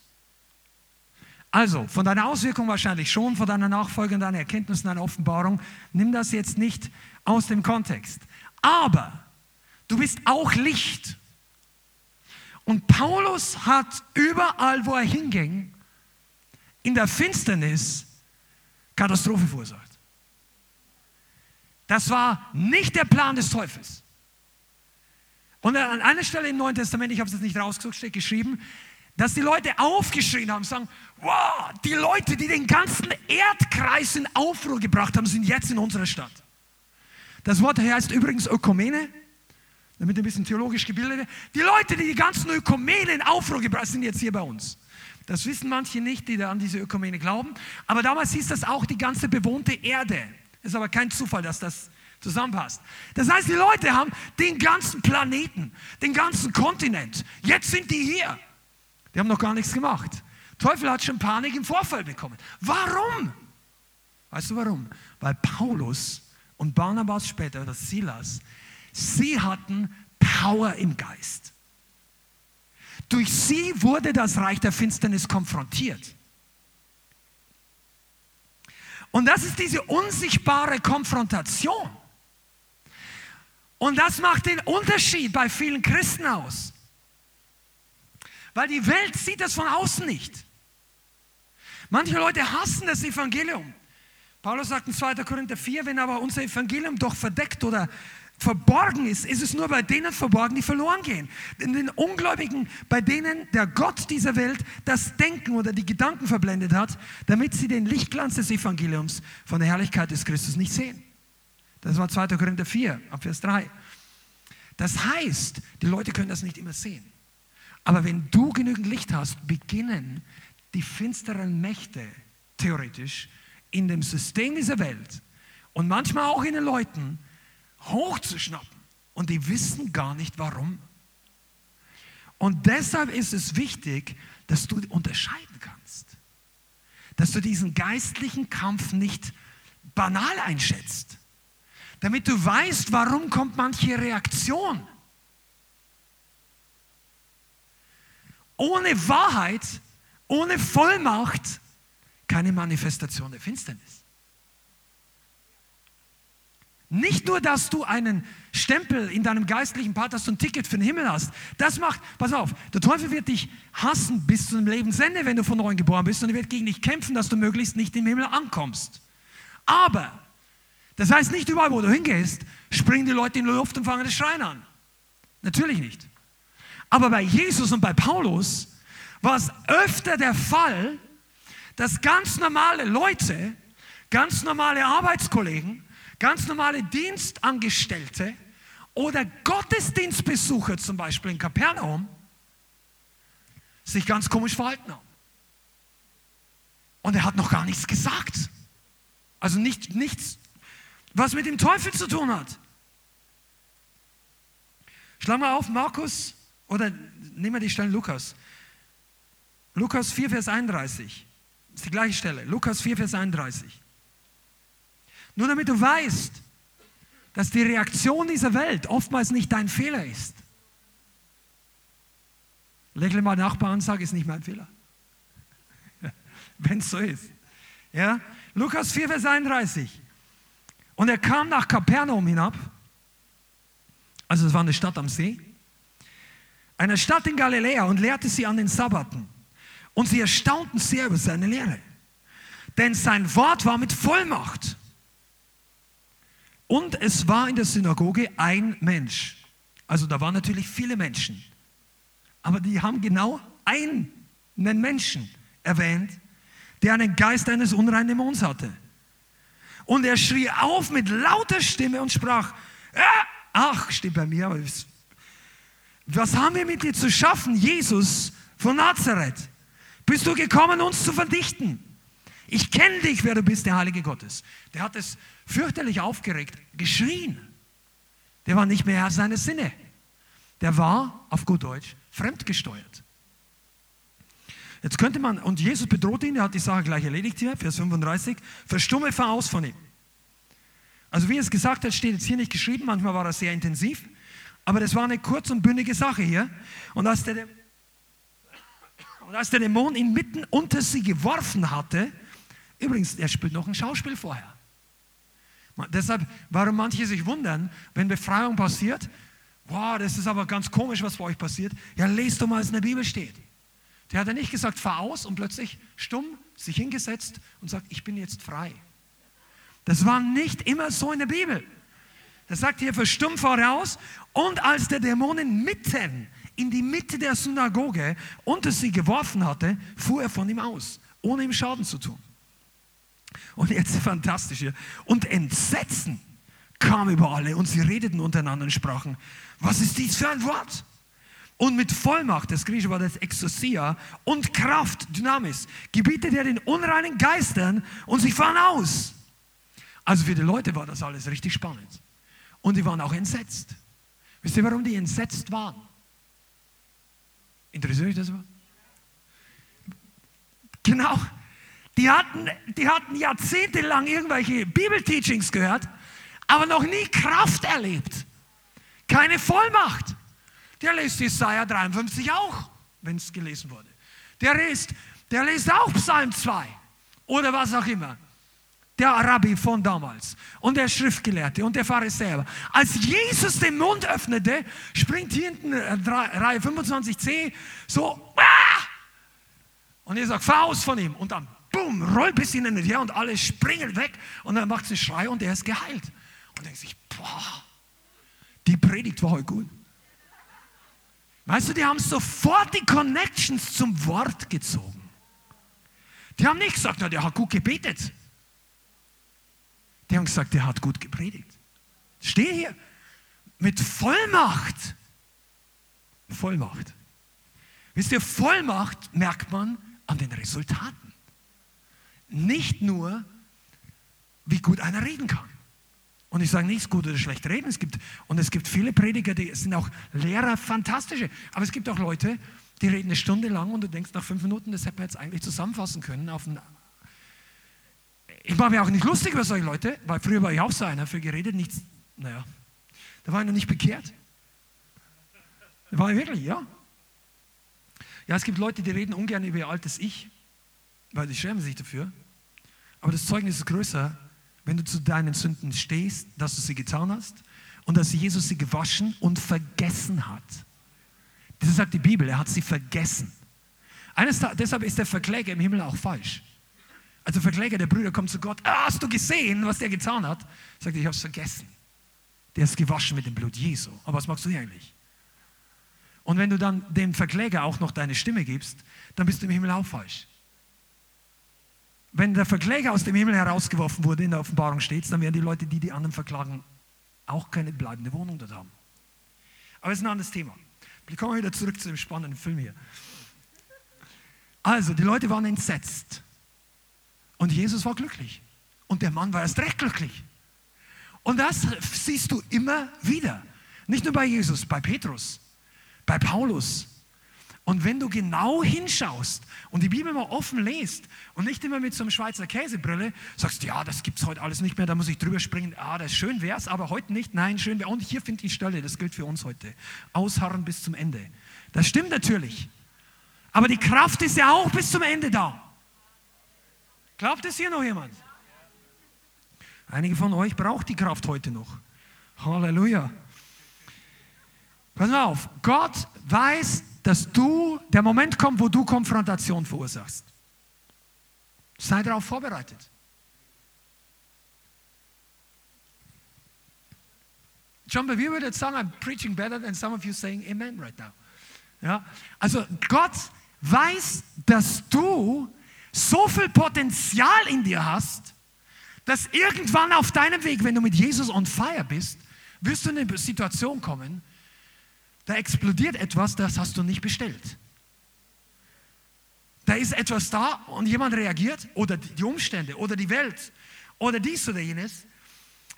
Also, von deiner Auswirkung wahrscheinlich schon, von deiner Nachfolge und deiner Erkenntnis und deiner Offenbarung, nimm das jetzt nicht aus dem Kontext. Aber du bist auch Licht. Und Paulus hat überall, wo er hinging, in der Finsternis Katastrophe verursacht. Das war nicht der Plan des Teufels. Und an einer Stelle im Neuen Testament, ich habe es jetzt nicht rausgesucht, steht geschrieben, dass die Leute aufgeschrien haben, sagen, wow, die Leute, die den ganzen Erdkreis in Aufruhr gebracht haben, sind jetzt in unserer Stadt. Das Wort heißt übrigens Ökumene, damit ein bisschen theologisch gebildet Die Leute, die die ganzen Ökumene in Aufruhr gebracht haben, sind jetzt hier bei uns. Das wissen manche nicht, die da an diese Ökumene glauben. Aber damals hieß das auch die ganze bewohnte Erde. Ist aber kein Zufall, dass das zusammenpasst. Das heißt, die Leute haben den ganzen Planeten, den ganzen Kontinent. Jetzt sind die hier. Die haben noch gar nichts gemacht. Teufel hat schon Panik im Vorfall bekommen. Warum? Weißt du warum? Weil Paulus und Barnabas später, oder Silas, sie hatten Power im Geist. Durch sie wurde das Reich der Finsternis konfrontiert. Und das ist diese unsichtbare Konfrontation. Und das macht den Unterschied bei vielen Christen aus. Weil die Welt sieht das von außen nicht. Manche Leute hassen das Evangelium. Paulus sagt in 2. Korinther 4, wenn aber unser Evangelium doch verdeckt oder verborgen ist, ist es nur bei denen verborgen, die verloren gehen. Denn den Ungläubigen, bei denen der Gott dieser Welt das Denken oder die Gedanken verblendet hat, damit sie den Lichtglanz des Evangeliums von der Herrlichkeit des Christus nicht sehen. Das war 2. Korinther 4, ab Vers 3. Das heißt, die Leute können das nicht immer sehen. Aber wenn du genügend Licht hast, beginnen die finsteren Mächte theoretisch in dem System dieser Welt und manchmal auch in den Leuten hochzuschnappen. Und die wissen gar nicht warum. Und deshalb ist es wichtig, dass du unterscheiden kannst. Dass du diesen geistlichen Kampf nicht banal einschätzt damit du weißt, warum kommt manche Reaktion. Ohne Wahrheit, ohne Vollmacht, keine Manifestation der Finsternis. Nicht nur, dass du einen Stempel in deinem geistlichen Part hast und ein Ticket für den Himmel hast. Das macht, pass auf, der Teufel wird dich hassen bis zu dem Lebensende, wenn du von neuem geboren bist und er wird gegen dich kämpfen, dass du möglichst nicht im Himmel ankommst. Aber das heißt, nicht überall, wo du hingehst, springen die Leute in die Luft und fangen das Schreien an. Natürlich nicht. Aber bei Jesus und bei Paulus war es öfter der Fall, dass ganz normale Leute, ganz normale Arbeitskollegen, ganz normale Dienstangestellte oder Gottesdienstbesucher zum Beispiel in Kapernaum sich ganz komisch verhalten haben. Und er hat noch gar nichts gesagt. Also nicht, nichts was mit dem Teufel zu tun hat. Schlag mal auf Markus oder nehmen wir die Stelle Lukas. Lukas 4, Vers 31. Das ist die gleiche Stelle. Lukas 4, Vers 31. Nur damit du weißt, dass die Reaktion dieser Welt oftmals nicht dein Fehler ist. Lächle mal Nachbarn und sag, ist nicht mein Fehler. Wenn es so ist. Ja? Lukas 4, Vers 31. Und er kam nach Kapernaum hinab, also es war eine Stadt am See, eine Stadt in Galiläa und lehrte sie an den Sabbaten. Und sie erstaunten sehr über seine Lehre. Denn sein Wort war mit Vollmacht. Und es war in der Synagoge ein Mensch. Also da waren natürlich viele Menschen. Aber die haben genau einen Menschen erwähnt, der einen Geist eines unreinen Dämons hatte. Und er schrie auf mit lauter Stimme und sprach, äh, ach, steht bei mir, was haben wir mit dir zu schaffen, Jesus von Nazareth? Bist du gekommen, uns zu verdichten? Ich kenne dich, wer du bist, der Heilige Gottes. Der hat es fürchterlich aufgeregt, geschrien. Der war nicht mehr Herr seines Sinne. Der war, auf gut Deutsch, fremdgesteuert. Jetzt könnte man, und Jesus bedroht ihn, er hat die Sache gleich erledigt hier, Vers 35, verstumme, fahr aus von ihm. Also wie er es gesagt hat, steht jetzt hier nicht geschrieben, manchmal war er sehr intensiv, aber das war eine kurz und bündige Sache hier. Und als der, und als der Dämon ihn mitten unter sie geworfen hatte, übrigens, er spielt noch ein Schauspiel vorher. Deshalb, warum manche sich wundern, wenn Befreiung passiert, wow, das ist aber ganz komisch, was bei euch passiert. Ja, lest doch mal, was in der Bibel steht. Der hat ja nicht gesagt, fahr aus und plötzlich stumm sich hingesetzt und sagt, ich bin jetzt frei. Das war nicht immer so in der Bibel. Das sagt hier, verstumm voraus. Und als der Dämonen mitten in die Mitte der Synagoge unter sie geworfen hatte, fuhr er von ihm aus, ohne ihm Schaden zu tun. Und jetzt fantastisch hier. Und Entsetzen kam über alle und sie redeten untereinander und sprachen, was ist dies für ein Wort? Und mit Vollmacht, das griechische Wort ist Exousia, und Kraft, Dynamis, gebietet er den unreinen Geistern und sie fahren aus. Also für die Leute war das alles richtig spannend. Und die waren auch entsetzt. Wisst ihr, warum die entsetzt waren? Interessiert euch das? Genau. Die hatten, die hatten jahrzehntelang irgendwelche Bibelteachings gehört, aber noch nie Kraft erlebt. Keine Vollmacht. Der liest Jesaja 53 auch, wenn es gelesen wurde. Der liest, der liest auch Psalm 2 oder was auch immer. Der Rabbi von damals und der Schriftgelehrte und der Pharisäer. Als Jesus den Mund öffnete, springt hier hinten äh, Reihe 25c so, ah! und er sagt, aus von ihm. Und dann, boom, rollt bis und her und alle springen weg und dann macht sie Schrei und er ist geheilt. Und denkt sich, boah, die Predigt war heute gut. Weißt du, die haben sofort die Connections zum Wort gezogen. Die haben nicht gesagt, na, der hat gut gebetet. Die haben gesagt, der hat gut gepredigt. Stehe hier mit Vollmacht. Vollmacht. Wisst ihr, Vollmacht merkt man an den Resultaten. Nicht nur, wie gut einer reden kann. Und ich sage nicht, gut oder schlecht reden. Es gibt, und es gibt viele Prediger, die sind auch Lehrer, fantastische. Aber es gibt auch Leute, die reden eine Stunde lang und du denkst nach fünf Minuten, das hätte man jetzt eigentlich zusammenfassen können. Auf ich mache mir auch nicht lustig über solche Leute, weil früher war ich auch so einer, für geredet, nichts, naja, da war ich noch nicht bekehrt. Da war ich wirklich, ja. Ja, es gibt Leute, die reden ungern über ihr altes Ich, weil sie schämen sich dafür. Aber das Zeugnis ist größer, wenn du zu deinen Sünden stehst, dass du sie getan hast und dass Jesus sie gewaschen und vergessen hat. Das sagt die Bibel, er hat sie vergessen. Eines, deshalb ist der Verkläger im Himmel auch falsch. Also Verkläger, der Brüder kommt zu Gott, ah, hast du gesehen, was der getan hat? Sagt er, ich habe es vergessen. Der ist gewaschen mit dem Blut Jesu. Aber was machst du hier eigentlich? Und wenn du dann dem Verkläger auch noch deine Stimme gibst, dann bist du im Himmel auch falsch. Wenn der Verkläger aus dem Himmel herausgeworfen wurde, in der Offenbarung steht, dann werden die Leute, die die anderen verklagen, auch keine bleibende Wohnung dort haben. Aber es ist ein anderes Thema. Wir kommen wieder zurück zu dem spannenden Film hier. Also, die Leute waren entsetzt. Und Jesus war glücklich. Und der Mann war erst recht glücklich. Und das siehst du immer wieder. Nicht nur bei Jesus, bei Petrus, bei Paulus. Und wenn du genau hinschaust und die Bibel mal offen liest und nicht immer mit so einem Schweizer Käsebrille sagst, ja, das gibt es heute alles nicht mehr, da muss ich drüber springen, ah, das schön wäre es, aber heute nicht, nein, schön wäre. Und hier finde ich Stelle, das gilt für uns heute. Ausharren bis zum Ende. Das stimmt natürlich. Aber die Kraft ist ja auch bis zum Ende da. Glaubt es hier noch jemand? Einige von euch braucht die Kraft heute noch. Halleluja. Pass auf, Gott weiß, dass du, der Moment kommt, wo du Konfrontation verursachst. Sei darauf vorbereitet. John Bevere würde sagen, I'm preaching better than some of you saying Amen right now. Ja? Also Gott weiß, dass du so viel Potenzial in dir hast, dass irgendwann auf deinem Weg, wenn du mit Jesus on fire bist, wirst du in eine Situation kommen, da explodiert etwas, das hast du nicht bestellt. Da ist etwas da und jemand reagiert oder die Umstände oder die Welt oder dies oder jenes.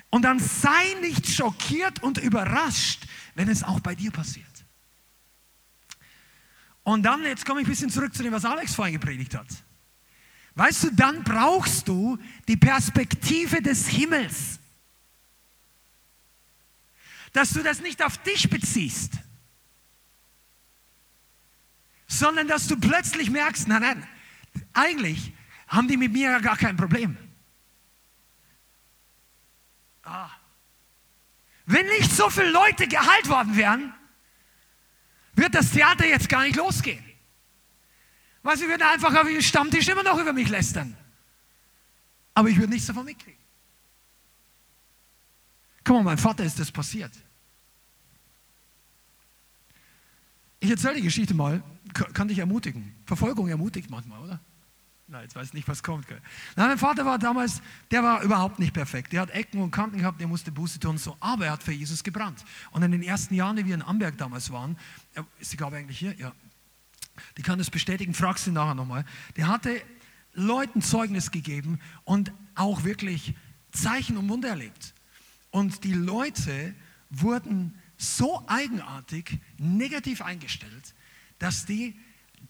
Und dann sei nicht schockiert und überrascht, wenn es auch bei dir passiert. Und dann, jetzt komme ich ein bisschen zurück zu dem, was Alex vorhin gepredigt hat. Weißt du, dann brauchst du die Perspektive des Himmels. Dass du das nicht auf dich beziehst, sondern dass du plötzlich merkst, nein, nein, eigentlich haben die mit mir ja gar kein Problem. Ah. Wenn nicht so viele Leute geheilt worden wären, wird das Theater jetzt gar nicht losgehen. Weil sie würden einfach auf ihrem Stammtisch immer noch über mich lästern. Aber ich würde nichts davon mitkriegen. Guck mal, mein Vater ist das passiert. Ich erzähle die Geschichte mal, kann dich ermutigen. Verfolgung ermutigt manchmal, oder? Na, jetzt weiß ich nicht, was kommt. Na, mein Vater war damals, der war überhaupt nicht perfekt. Der hat Ecken und Kanten gehabt, der musste Buße tun und so. Aber er hat für Jesus gebrannt. Und in den ersten Jahren, die wir in Amberg damals waren, ist sie, glaube ich, eigentlich hier? Ja. Die kann das bestätigen, frag sie nachher nochmal. Der hatte Leuten Zeugnis gegeben und auch wirklich Zeichen und Wunder erlebt. Und die Leute wurden so eigenartig negativ eingestellt, dass die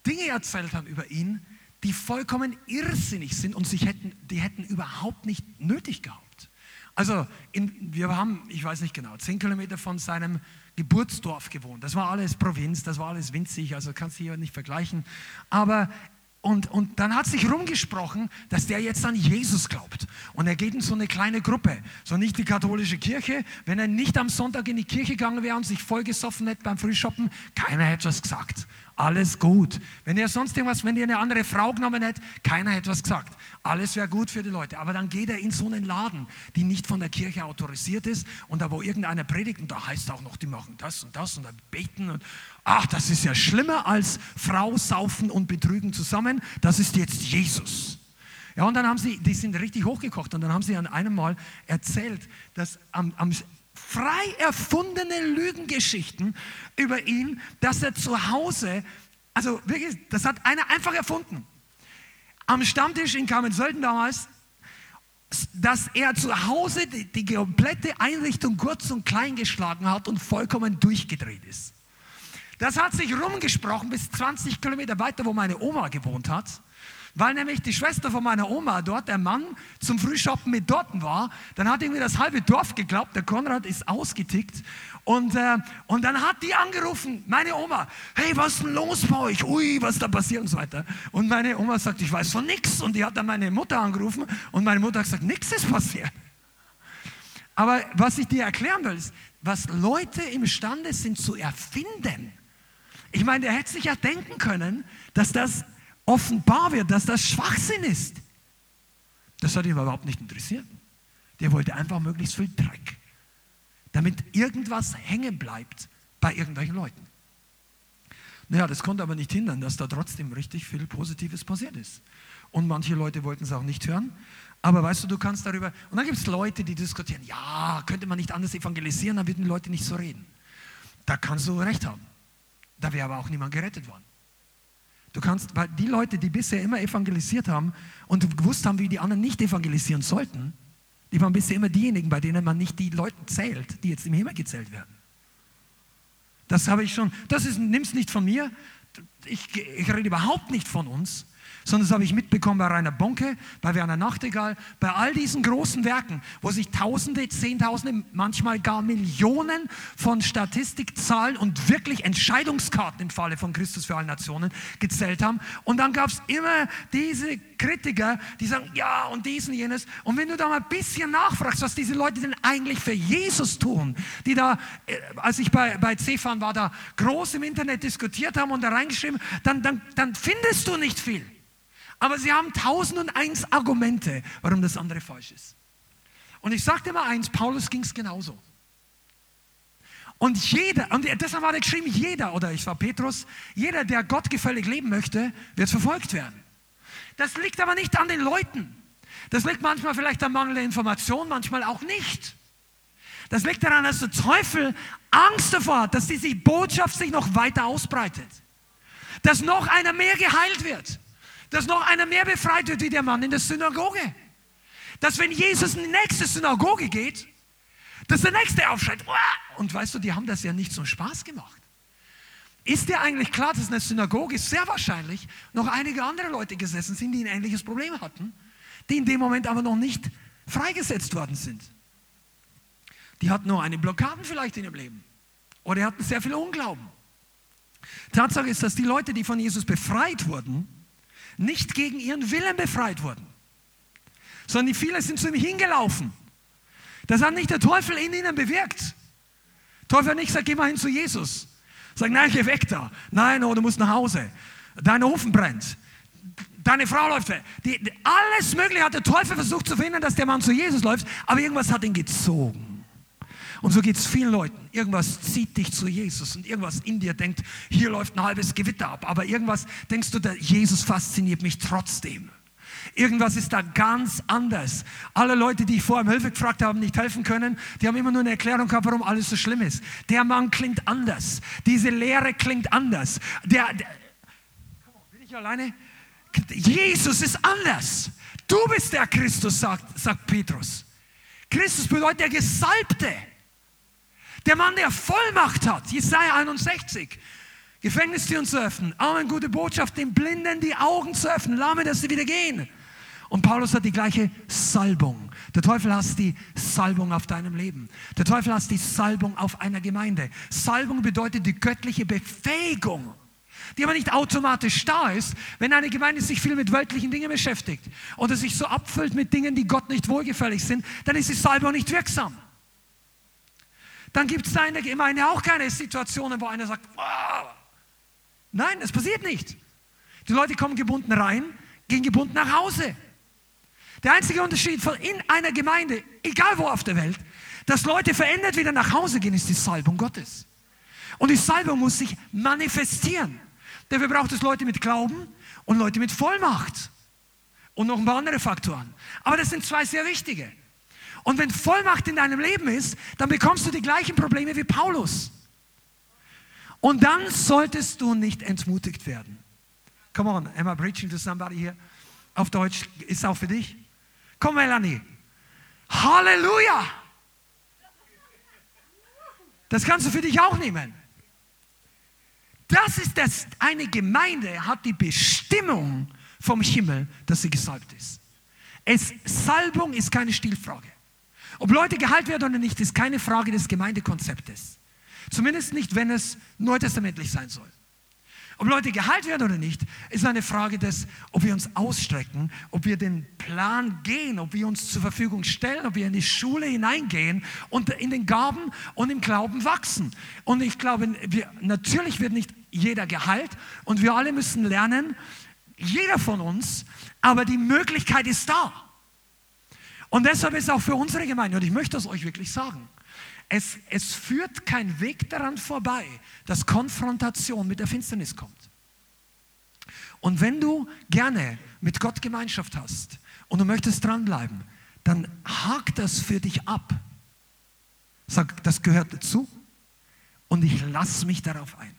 Dinge erzählt haben über ihn, die vollkommen irrsinnig sind und sich hätten, die hätten überhaupt nicht nötig gehabt. Also in, wir haben, ich weiß nicht genau, zehn Kilometer von seinem Geburtsdorf gewohnt. Das war alles Provinz, das war alles winzig, also kannst du hier nicht vergleichen. Aber und, und dann hat sich rumgesprochen, dass der jetzt an Jesus glaubt. Und er geht in so eine kleine Gruppe, so nicht die katholische Kirche. Wenn er nicht am Sonntag in die Kirche gegangen wäre und sich vollgesoffen hätte beim Frühshoppen, keiner hätte was gesagt. Alles gut. Wenn er sonst irgendwas, wenn er eine andere Frau genommen hätte, keiner hätte was gesagt. Alles wäre gut für die Leute. Aber dann geht er in so einen Laden, die nicht von der Kirche autorisiert ist und da wo irgendeiner predigt und da heißt auch noch, die machen das und das und dann beten und ach, das ist ja schlimmer als Frau saufen und betrügen zusammen. Das ist jetzt Jesus. Ja, und dann haben sie, die sind richtig hochgekocht und dann haben sie an einem Mal erzählt, dass am, am frei erfundene Lügengeschichten über ihn, dass er zu Hause, also wirklich, das hat einer einfach erfunden. Am Stammtisch in Kamenzelden damals, dass er zu Hause die, die komplette Einrichtung kurz und klein geschlagen hat und vollkommen durchgedreht ist. Das hat sich rumgesprochen bis 20 Kilometer weiter, wo meine Oma gewohnt hat. Weil nämlich die Schwester von meiner Oma dort, der Mann, zum Frühshoppen mit dort war, dann hat irgendwie das halbe Dorf geglaubt, der Konrad ist ausgetickt. Und, äh, und dann hat die angerufen, meine Oma, hey, was ist denn los bei euch? Ui, was da passiert und so weiter. Und meine Oma sagt, ich weiß von nichts. Und die hat dann meine Mutter angerufen und meine Mutter hat gesagt, nichts ist passiert. Aber was ich dir erklären will, ist, was Leute imstande sind zu erfinden. Ich meine, der hätte sich ja denken können, dass das offenbar wird, dass das Schwachsinn ist. Das hat ihn überhaupt nicht interessiert. Der wollte einfach möglichst viel Dreck, damit irgendwas hängen bleibt bei irgendwelchen Leuten. Naja, das konnte aber nicht hindern, dass da trotzdem richtig viel Positives passiert ist. Und manche Leute wollten es auch nicht hören. Aber weißt du, du kannst darüber. Und dann gibt es Leute, die diskutieren: Ja, könnte man nicht anders evangelisieren, dann würden die Leute nicht so reden. Da kannst du recht haben. Da wäre aber auch niemand gerettet worden. Du kannst, weil die Leute, die bisher immer evangelisiert haben und gewusst haben, wie die anderen nicht evangelisieren sollten, die waren bisher immer diejenigen, bei denen man nicht die Leute zählt, die jetzt im Himmel gezählt werden. Das habe ich schon, das ist, nimm's nicht von mir. Ich, ich rede überhaupt nicht von uns sondern das habe ich mitbekommen bei Rainer Bonke, bei Werner Nachtigall, bei all diesen großen Werken, wo sich Tausende, Zehntausende, manchmal gar Millionen von Statistikzahlen und wirklich Entscheidungskarten im Falle von Christus für alle Nationen gezählt haben. Und dann gab es immer diese Kritiker, die sagen, ja und dies und jenes. Und wenn du da mal ein bisschen nachfragst, was diese Leute denn eigentlich für Jesus tun, die da, äh, als ich bei, bei CFAN war, da groß im Internet diskutiert haben und da reingeschrieben, dann, dann, dann findest du nicht viel. Aber sie haben tausend und eins Argumente, warum das andere falsch ist. Und ich sagte mal eins, Paulus ging es genauso. Und jeder, und deshalb war er geschrieben, jeder, oder ich war Petrus, jeder, der Gott gefällig leben möchte, wird verfolgt werden. Das liegt aber nicht an den Leuten. Das liegt manchmal vielleicht an mangelnder Information, manchmal auch nicht. Das liegt daran, dass der Teufel Angst davor hat, dass diese Botschaft sich noch weiter ausbreitet. Dass noch einer mehr geheilt wird dass noch einer mehr befreit wird wie der Mann in der Synagoge. Dass wenn Jesus in die nächste Synagoge geht, dass der Nächste aufschreit. Und weißt du, die haben das ja nicht zum Spaß gemacht. Ist dir eigentlich klar, dass in der Synagoge sehr wahrscheinlich noch einige andere Leute gesessen sind, die ein ähnliches Problem hatten, die in dem Moment aber noch nicht freigesetzt worden sind? Die hatten nur eine Blockade vielleicht in ihrem Leben. Oder die hatten sehr viel Unglauben. Tatsache ist, dass die Leute, die von Jesus befreit wurden, nicht gegen ihren Willen befreit wurden, sondern die viele sind zu ihm hingelaufen. Das hat nicht der Teufel in ihnen bewirkt. Der Teufel hat nicht gesagt, geh mal hin zu Jesus. Sag, nein, geh weg da. Nein, oh, du musst nach Hause. Dein Ofen brennt. Deine Frau läuft weg. Die, die, alles Mögliche hat der Teufel versucht zu verhindern, dass der Mann zu Jesus läuft, aber irgendwas hat ihn gezogen. Und so geht es vielen Leuten. Irgendwas zieht dich zu Jesus und irgendwas in dir denkt, hier läuft ein halbes Gewitter ab. Aber irgendwas denkst du, der Jesus fasziniert mich trotzdem. Irgendwas ist da ganz anders. Alle Leute, die ich vorher um Hilfe gefragt habe, nicht helfen können, die haben immer nur eine Erklärung gehabt, warum alles so schlimm ist. Der Mann klingt anders. Diese Lehre klingt anders. Der, der bin ich alleine? Jesus ist anders. Du bist der Christus, sagt, sagt Petrus. Christus bedeutet der Gesalbte. Der Mann, der Vollmacht hat, Jesaja 61, Gefängnistüren zu öffnen, Armen gute Botschaft, den Blinden die Augen zu öffnen, Lahme, dass sie wieder gehen. Und Paulus hat die gleiche Salbung. Der Teufel hat die Salbung auf deinem Leben. Der Teufel hat die Salbung auf einer Gemeinde. Salbung bedeutet die göttliche Befähigung, die aber nicht automatisch da ist, wenn eine Gemeinde sich viel mit weltlichen Dingen beschäftigt oder sich so abfüllt mit Dingen, die Gott nicht wohlgefällig sind, dann ist die Salbung nicht wirksam dann gibt es in der Gemeinde auch keine Situationen, wo einer sagt, wow. nein, es passiert nicht. Die Leute kommen gebunden rein, gehen gebunden nach Hause. Der einzige Unterschied von in einer Gemeinde, egal wo auf der Welt, dass Leute verändert wieder nach Hause gehen, ist die Salbung Gottes. Und die Salbung muss sich manifestieren. Dafür braucht es Leute mit Glauben und Leute mit Vollmacht. Und noch ein paar andere Faktoren. Aber das sind zwei sehr wichtige. Und wenn Vollmacht in deinem Leben ist, dann bekommst du die gleichen Probleme wie Paulus. Und dann solltest du nicht entmutigt werden. Come on, am I preaching to somebody here? Auf Deutsch ist auch für dich. Komm, Melanie. Halleluja! Das kannst du für dich auch nehmen. Das ist das, eine Gemeinde hat die Bestimmung vom Himmel, dass sie gesalbt ist. Es, Salbung ist keine Stilfrage. Ob Leute geheilt werden oder nicht, ist keine Frage des Gemeindekonzeptes. Zumindest nicht, wenn es neutestamentlich sein soll. Ob Leute geheilt werden oder nicht, ist eine Frage des, ob wir uns ausstrecken, ob wir den Plan gehen, ob wir uns zur Verfügung stellen, ob wir in die Schule hineingehen und in den Gaben und im Glauben wachsen. Und ich glaube, wir, natürlich wird nicht jeder geheilt und wir alle müssen lernen, jeder von uns, aber die Möglichkeit ist da. Und deshalb ist auch für unsere Gemeinde, und ich möchte das euch wirklich sagen, es, es führt kein Weg daran vorbei, dass Konfrontation mit der Finsternis kommt. Und wenn du gerne mit Gott Gemeinschaft hast und du möchtest dranbleiben, dann hakt das für dich ab. Sag, das gehört dazu und ich lasse mich darauf ein.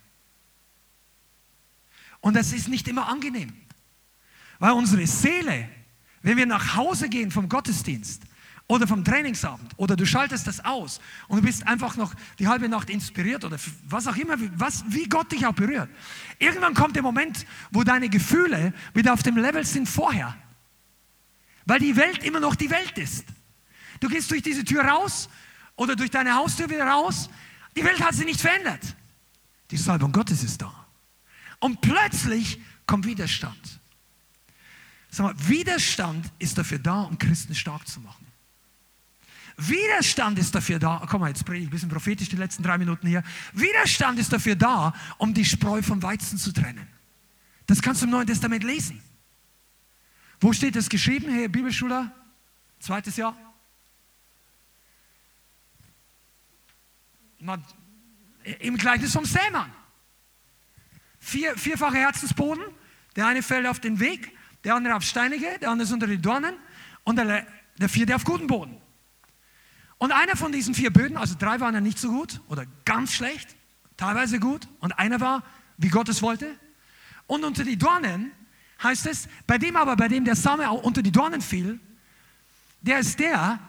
Und das ist nicht immer angenehm, weil unsere Seele wenn wir nach Hause gehen vom Gottesdienst oder vom Trainingsabend oder du schaltest das aus und du bist einfach noch die halbe Nacht inspiriert oder was auch immer, was, wie Gott dich auch berührt. Irgendwann kommt der Moment, wo deine Gefühle wieder auf dem Level sind vorher, weil die Welt immer noch die Welt ist. Du gehst durch diese Tür raus oder durch deine Haustür wieder raus, die Welt hat sich nicht verändert. Die Salbung Gottes ist da. Und plötzlich kommt Widerstand. Sag mal, Widerstand ist dafür da, um Christen stark zu machen. Widerstand ist dafür da, komm mal, jetzt predige ich ein bisschen prophetisch die letzten drei Minuten hier. Widerstand ist dafür da, um die Spreu vom Weizen zu trennen. Das kannst du im Neuen Testament lesen. Wo steht das geschrieben, Herr Bibelschüler? Zweites Jahr? Im Gleichnis vom Sämann. Vier, vierfache Herzensboden. Der eine fällt auf den Weg, der andere auf Steinige, der andere ist unter die Dornen und der, der vierte auf guten Boden. Und einer von diesen vier Böden, also drei waren ja nicht so gut oder ganz schlecht, teilweise gut, und einer war, wie Gott es wollte. Und unter die Dornen heißt es, bei dem aber, bei dem der Same unter die Dornen fiel, der ist der,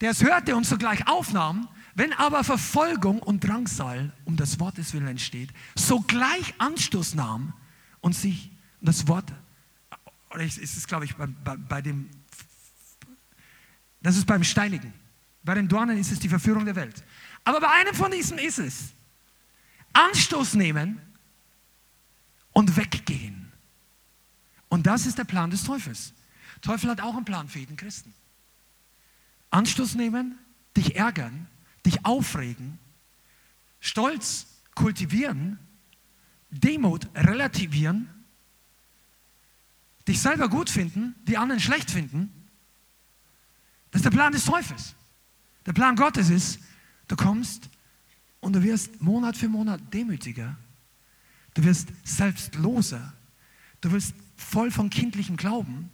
der es hörte und sogleich aufnahm, wenn aber Verfolgung und Drangsal um das Wort des Willens entsteht, sogleich Anstoß nahm und sich das Wort, oder ist es, glaube ich, bei, bei, bei dem, das ist beim Steinigen. Bei den Dornen ist es die Verführung der Welt. Aber bei einem von diesen ist es Anstoß nehmen und weggehen. Und das ist der Plan des Teufels. Teufel hat auch einen Plan für jeden Christen. Anstoß nehmen, dich ärgern, dich aufregen, Stolz kultivieren, Demut relativieren, dich selber gut finden, die anderen schlecht finden. Das ist der Plan des Teufels. Der Plan Gottes ist, du kommst und du wirst Monat für Monat demütiger. Du wirst selbstloser. Du wirst voll von kindlichem Glauben.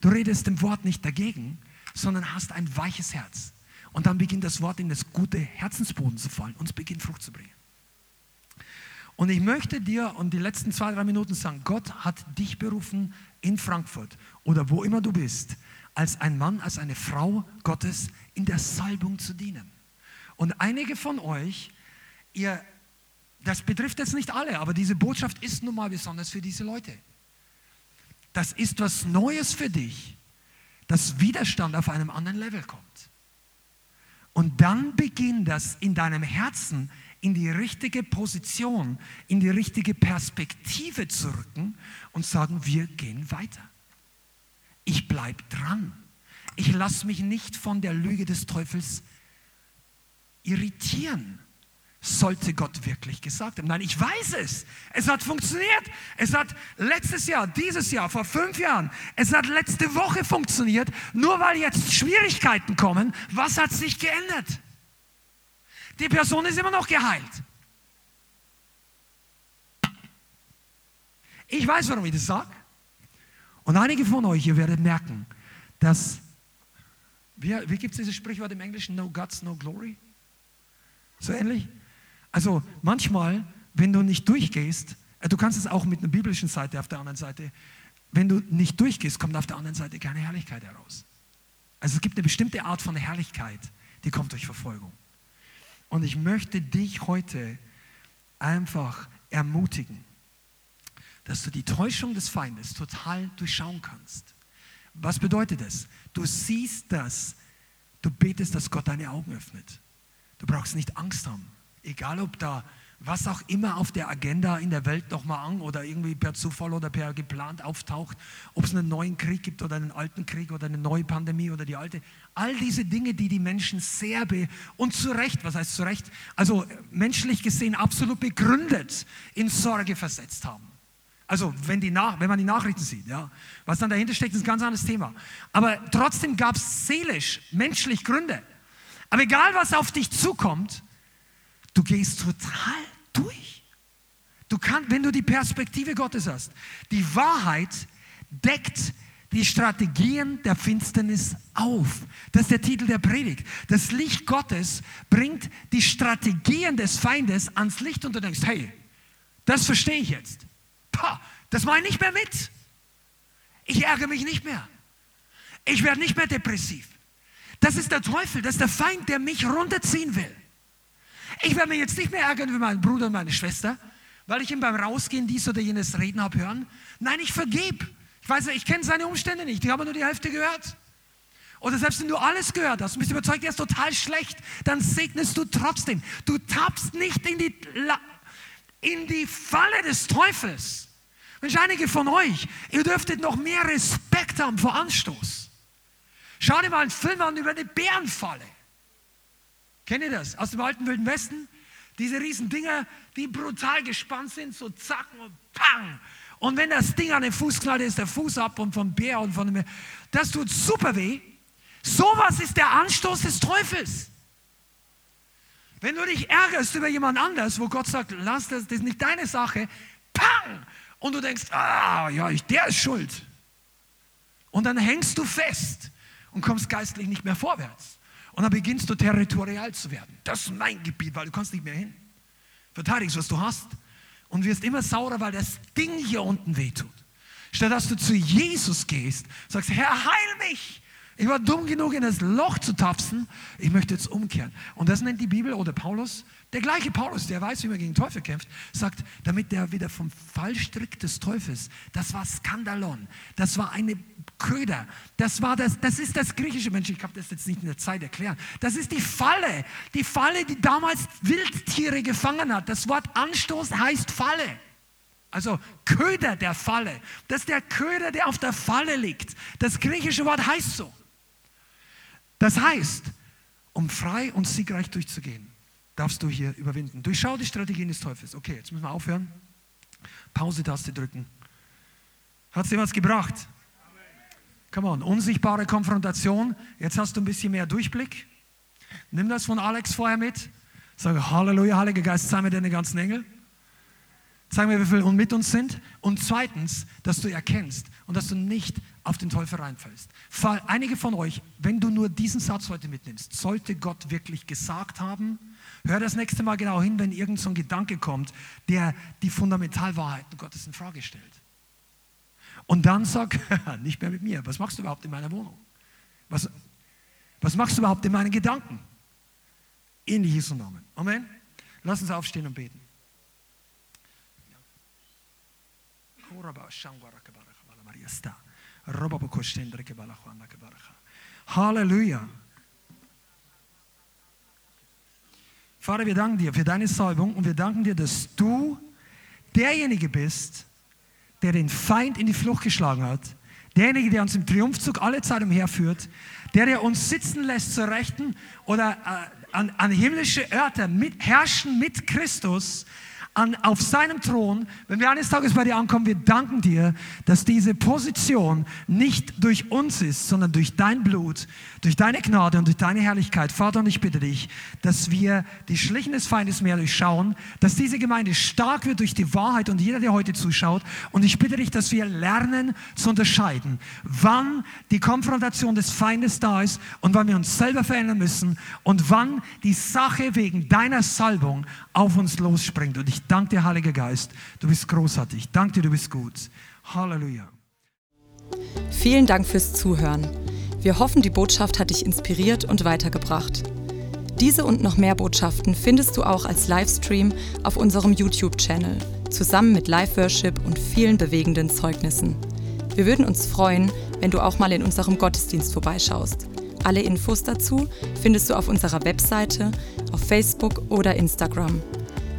Du redest dem Wort nicht dagegen, sondern hast ein weiches Herz. Und dann beginnt das Wort in das gute Herzensboden zu fallen und es beginnt Frucht zu bringen. Und ich möchte dir und die letzten zwei, drei Minuten sagen, Gott hat dich berufen in Frankfurt oder wo immer du bist, als ein Mann, als eine Frau Gottes in der Salbung zu dienen. Und einige von euch, ihr, das betrifft jetzt nicht alle, aber diese Botschaft ist nun mal besonders für diese Leute. Das ist was Neues für dich, dass Widerstand auf einem anderen Level kommt. Und dann beginnt das in deinem Herzen in die richtige Position, in die richtige Perspektive zu rücken und sagen, wir gehen weiter. Ich bleibe dran. Ich lasse mich nicht von der Lüge des Teufels irritieren. Sollte Gott wirklich gesagt haben. Nein, ich weiß es. Es hat funktioniert. Es hat letztes Jahr, dieses Jahr, vor fünf Jahren, es hat letzte Woche funktioniert. Nur weil jetzt Schwierigkeiten kommen, was hat sich geändert? Die Person ist immer noch geheilt. Ich weiß, warum ich das sage. Und einige von euch, ihr werdet merken, dass, wie, wie gibt es dieses Sprichwort im Englischen? No guts, no glory? So ähnlich? Also manchmal, wenn du nicht durchgehst, äh, du kannst es auch mit einer biblischen Seite auf der anderen Seite, wenn du nicht durchgehst, kommt auf der anderen Seite keine Herrlichkeit heraus. Also es gibt eine bestimmte Art von Herrlichkeit, die kommt durch Verfolgung. Und ich möchte dich heute einfach ermutigen, dass du die Täuschung des Feindes total durchschauen kannst. Was bedeutet das? Du siehst das, du betest, dass Gott deine Augen öffnet. Du brauchst nicht Angst haben. Egal ob da was auch immer auf der Agenda in der Welt nochmal an oder irgendwie per Zufall oder per geplant auftaucht, ob es einen neuen Krieg gibt oder einen alten Krieg oder eine neue Pandemie oder die alte. All diese Dinge, die die Menschen sehr be und zu Recht, was heißt zu Recht, also menschlich gesehen absolut begründet in Sorge versetzt haben. Also wenn, die Nach wenn man die Nachrichten sieht, ja, was dann dahinter steckt, ist ein ganz anderes Thema. Aber trotzdem gab es seelisch, menschlich Gründe. Aber egal, was auf dich zukommt, du gehst total durch. Du kannst, wenn du die Perspektive Gottes hast, die Wahrheit deckt die Strategien der Finsternis auf. Das ist der Titel der Predigt. Das Licht Gottes bringt die Strategien des Feindes ans Licht und du denkst, hey, das verstehe ich jetzt. Pah, das mache ich nicht mehr mit. Ich ärgere mich nicht mehr. Ich werde nicht mehr depressiv. Das ist der Teufel, das ist der Feind, der mich runterziehen will. Ich werde mich jetzt nicht mehr ärgern über meinen Bruder und meine Schwester, weil ich ihm beim Rausgehen dies oder jenes reden habe hören. Nein, ich vergebe. Ich weiß, ich kenne seine Umstände nicht. Ich habe nur die Hälfte gehört. Oder selbst wenn du alles gehört hast und bist überzeugt, er ist total schlecht, dann segnest du trotzdem. Du tappst nicht in die, in die Falle des Teufels. Mensch, einige von euch, ihr dürftet noch mehr Respekt haben vor Anstoß. Schau dir mal einen Film an über eine Bärenfalle. Kennt ihr das? Aus dem alten Wilden Westen? Diese riesen Dinger, die brutal gespannt sind, so zack und pang. Und wenn das Ding an den Fuß knallt, ist der Fuß ab und vom Bär und von dem. Das tut super weh. Sowas ist der Anstoß des Teufels. Wenn du dich ärgerst über jemand anders, wo Gott sagt, lass das, das ist nicht deine Sache, pang! Und du denkst, ah, ja, der ist schuld. Und dann hängst du fest und kommst geistlich nicht mehr vorwärts. Und dann beginnst du territorial zu werden. Das ist mein Gebiet, weil du kommst nicht mehr hin. Verteidigst, was du hast und wirst immer saurer, weil das Ding hier unten wehtut. Statt dass du zu Jesus gehst, sagst, Herr, heil mich. Ich war dumm genug, in das Loch zu tapsen. Ich möchte jetzt umkehren. Und das nennt die Bibel oder Paulus. Der gleiche Paulus, der weiß, wie man gegen Teufel kämpft, sagt, damit der wieder vom Fallstrick des Teufels, das war Skandalon, das war eine Köder, das war das, das ist das griechische Mensch, ich habe das jetzt nicht in der Zeit erklären. Das ist die Falle, die Falle, die damals Wildtiere gefangen hat. Das Wort Anstoß heißt Falle. Also Köder der Falle. Das ist der Köder, der auf der Falle liegt. Das griechische Wort heißt so. Das heißt, um frei und siegreich durchzugehen, darfst du hier überwinden. Durchschau die Strategien des Teufels. Okay, jetzt müssen wir aufhören. Pause-Taste drücken. Hat es dir was gebracht? Come on, unsichtbare Konfrontation. Jetzt hast du ein bisschen mehr Durchblick. Nimm das von Alex vorher mit. Sag Halleluja, Heiliger Geist, sei mir deine ganzen Engel. Zeig mir, wie viele mit uns sind. Und zweitens, dass du erkennst und dass du nicht auf den Teufel reinfällst. Einige von euch, wenn du nur diesen Satz heute mitnimmst, sollte Gott wirklich gesagt haben, hör das nächste Mal genau hin, wenn irgend so ein Gedanke kommt, der die Fundamentalwahrheiten Gottes in Frage stellt. Und dann sag, nicht mehr mit mir, was machst du überhaupt in meiner Wohnung? Was, was machst du überhaupt in meinen Gedanken? In Jesu Namen. Amen. Lass uns aufstehen und beten. Halleluja. Vater, wir danken dir für deine Salbung und wir danken dir, dass du derjenige bist, der den Feind in die Flucht geschlagen hat, derjenige, der uns im Triumphzug alle Zeit umherführt, der, der uns sitzen lässt zur Rechten oder äh, an, an himmlische Örter mit, herrschen mit Christus, an, auf seinem Thron, wenn wir eines Tages bei dir ankommen, wir danken dir, dass diese Position nicht durch uns ist, sondern durch dein Blut, durch deine Gnade und durch deine Herrlichkeit. Vater, und ich bitte dich, dass wir die Schlichen des Feindes mehr durchschauen, dass diese Gemeinde stark wird durch die Wahrheit und jeder, der heute zuschaut. Und ich bitte dich, dass wir lernen zu unterscheiden, wann die Konfrontation des Feindes da ist und wann wir uns selber verändern müssen und wann die Sache wegen deiner Salbung auf uns losspringt. Und ich danke dir, Heiliger Geist, du bist großartig. Danke dir, du bist gut. Halleluja. Vielen Dank fürs Zuhören. Wir hoffen, die Botschaft hat dich inspiriert und weitergebracht. Diese und noch mehr Botschaften findest du auch als Livestream auf unserem YouTube-Channel, zusammen mit Live-Worship und vielen bewegenden Zeugnissen. Wir würden uns freuen, wenn du auch mal in unserem Gottesdienst vorbeischaust. Alle Infos dazu findest du auf unserer Webseite, auf Facebook oder Instagram.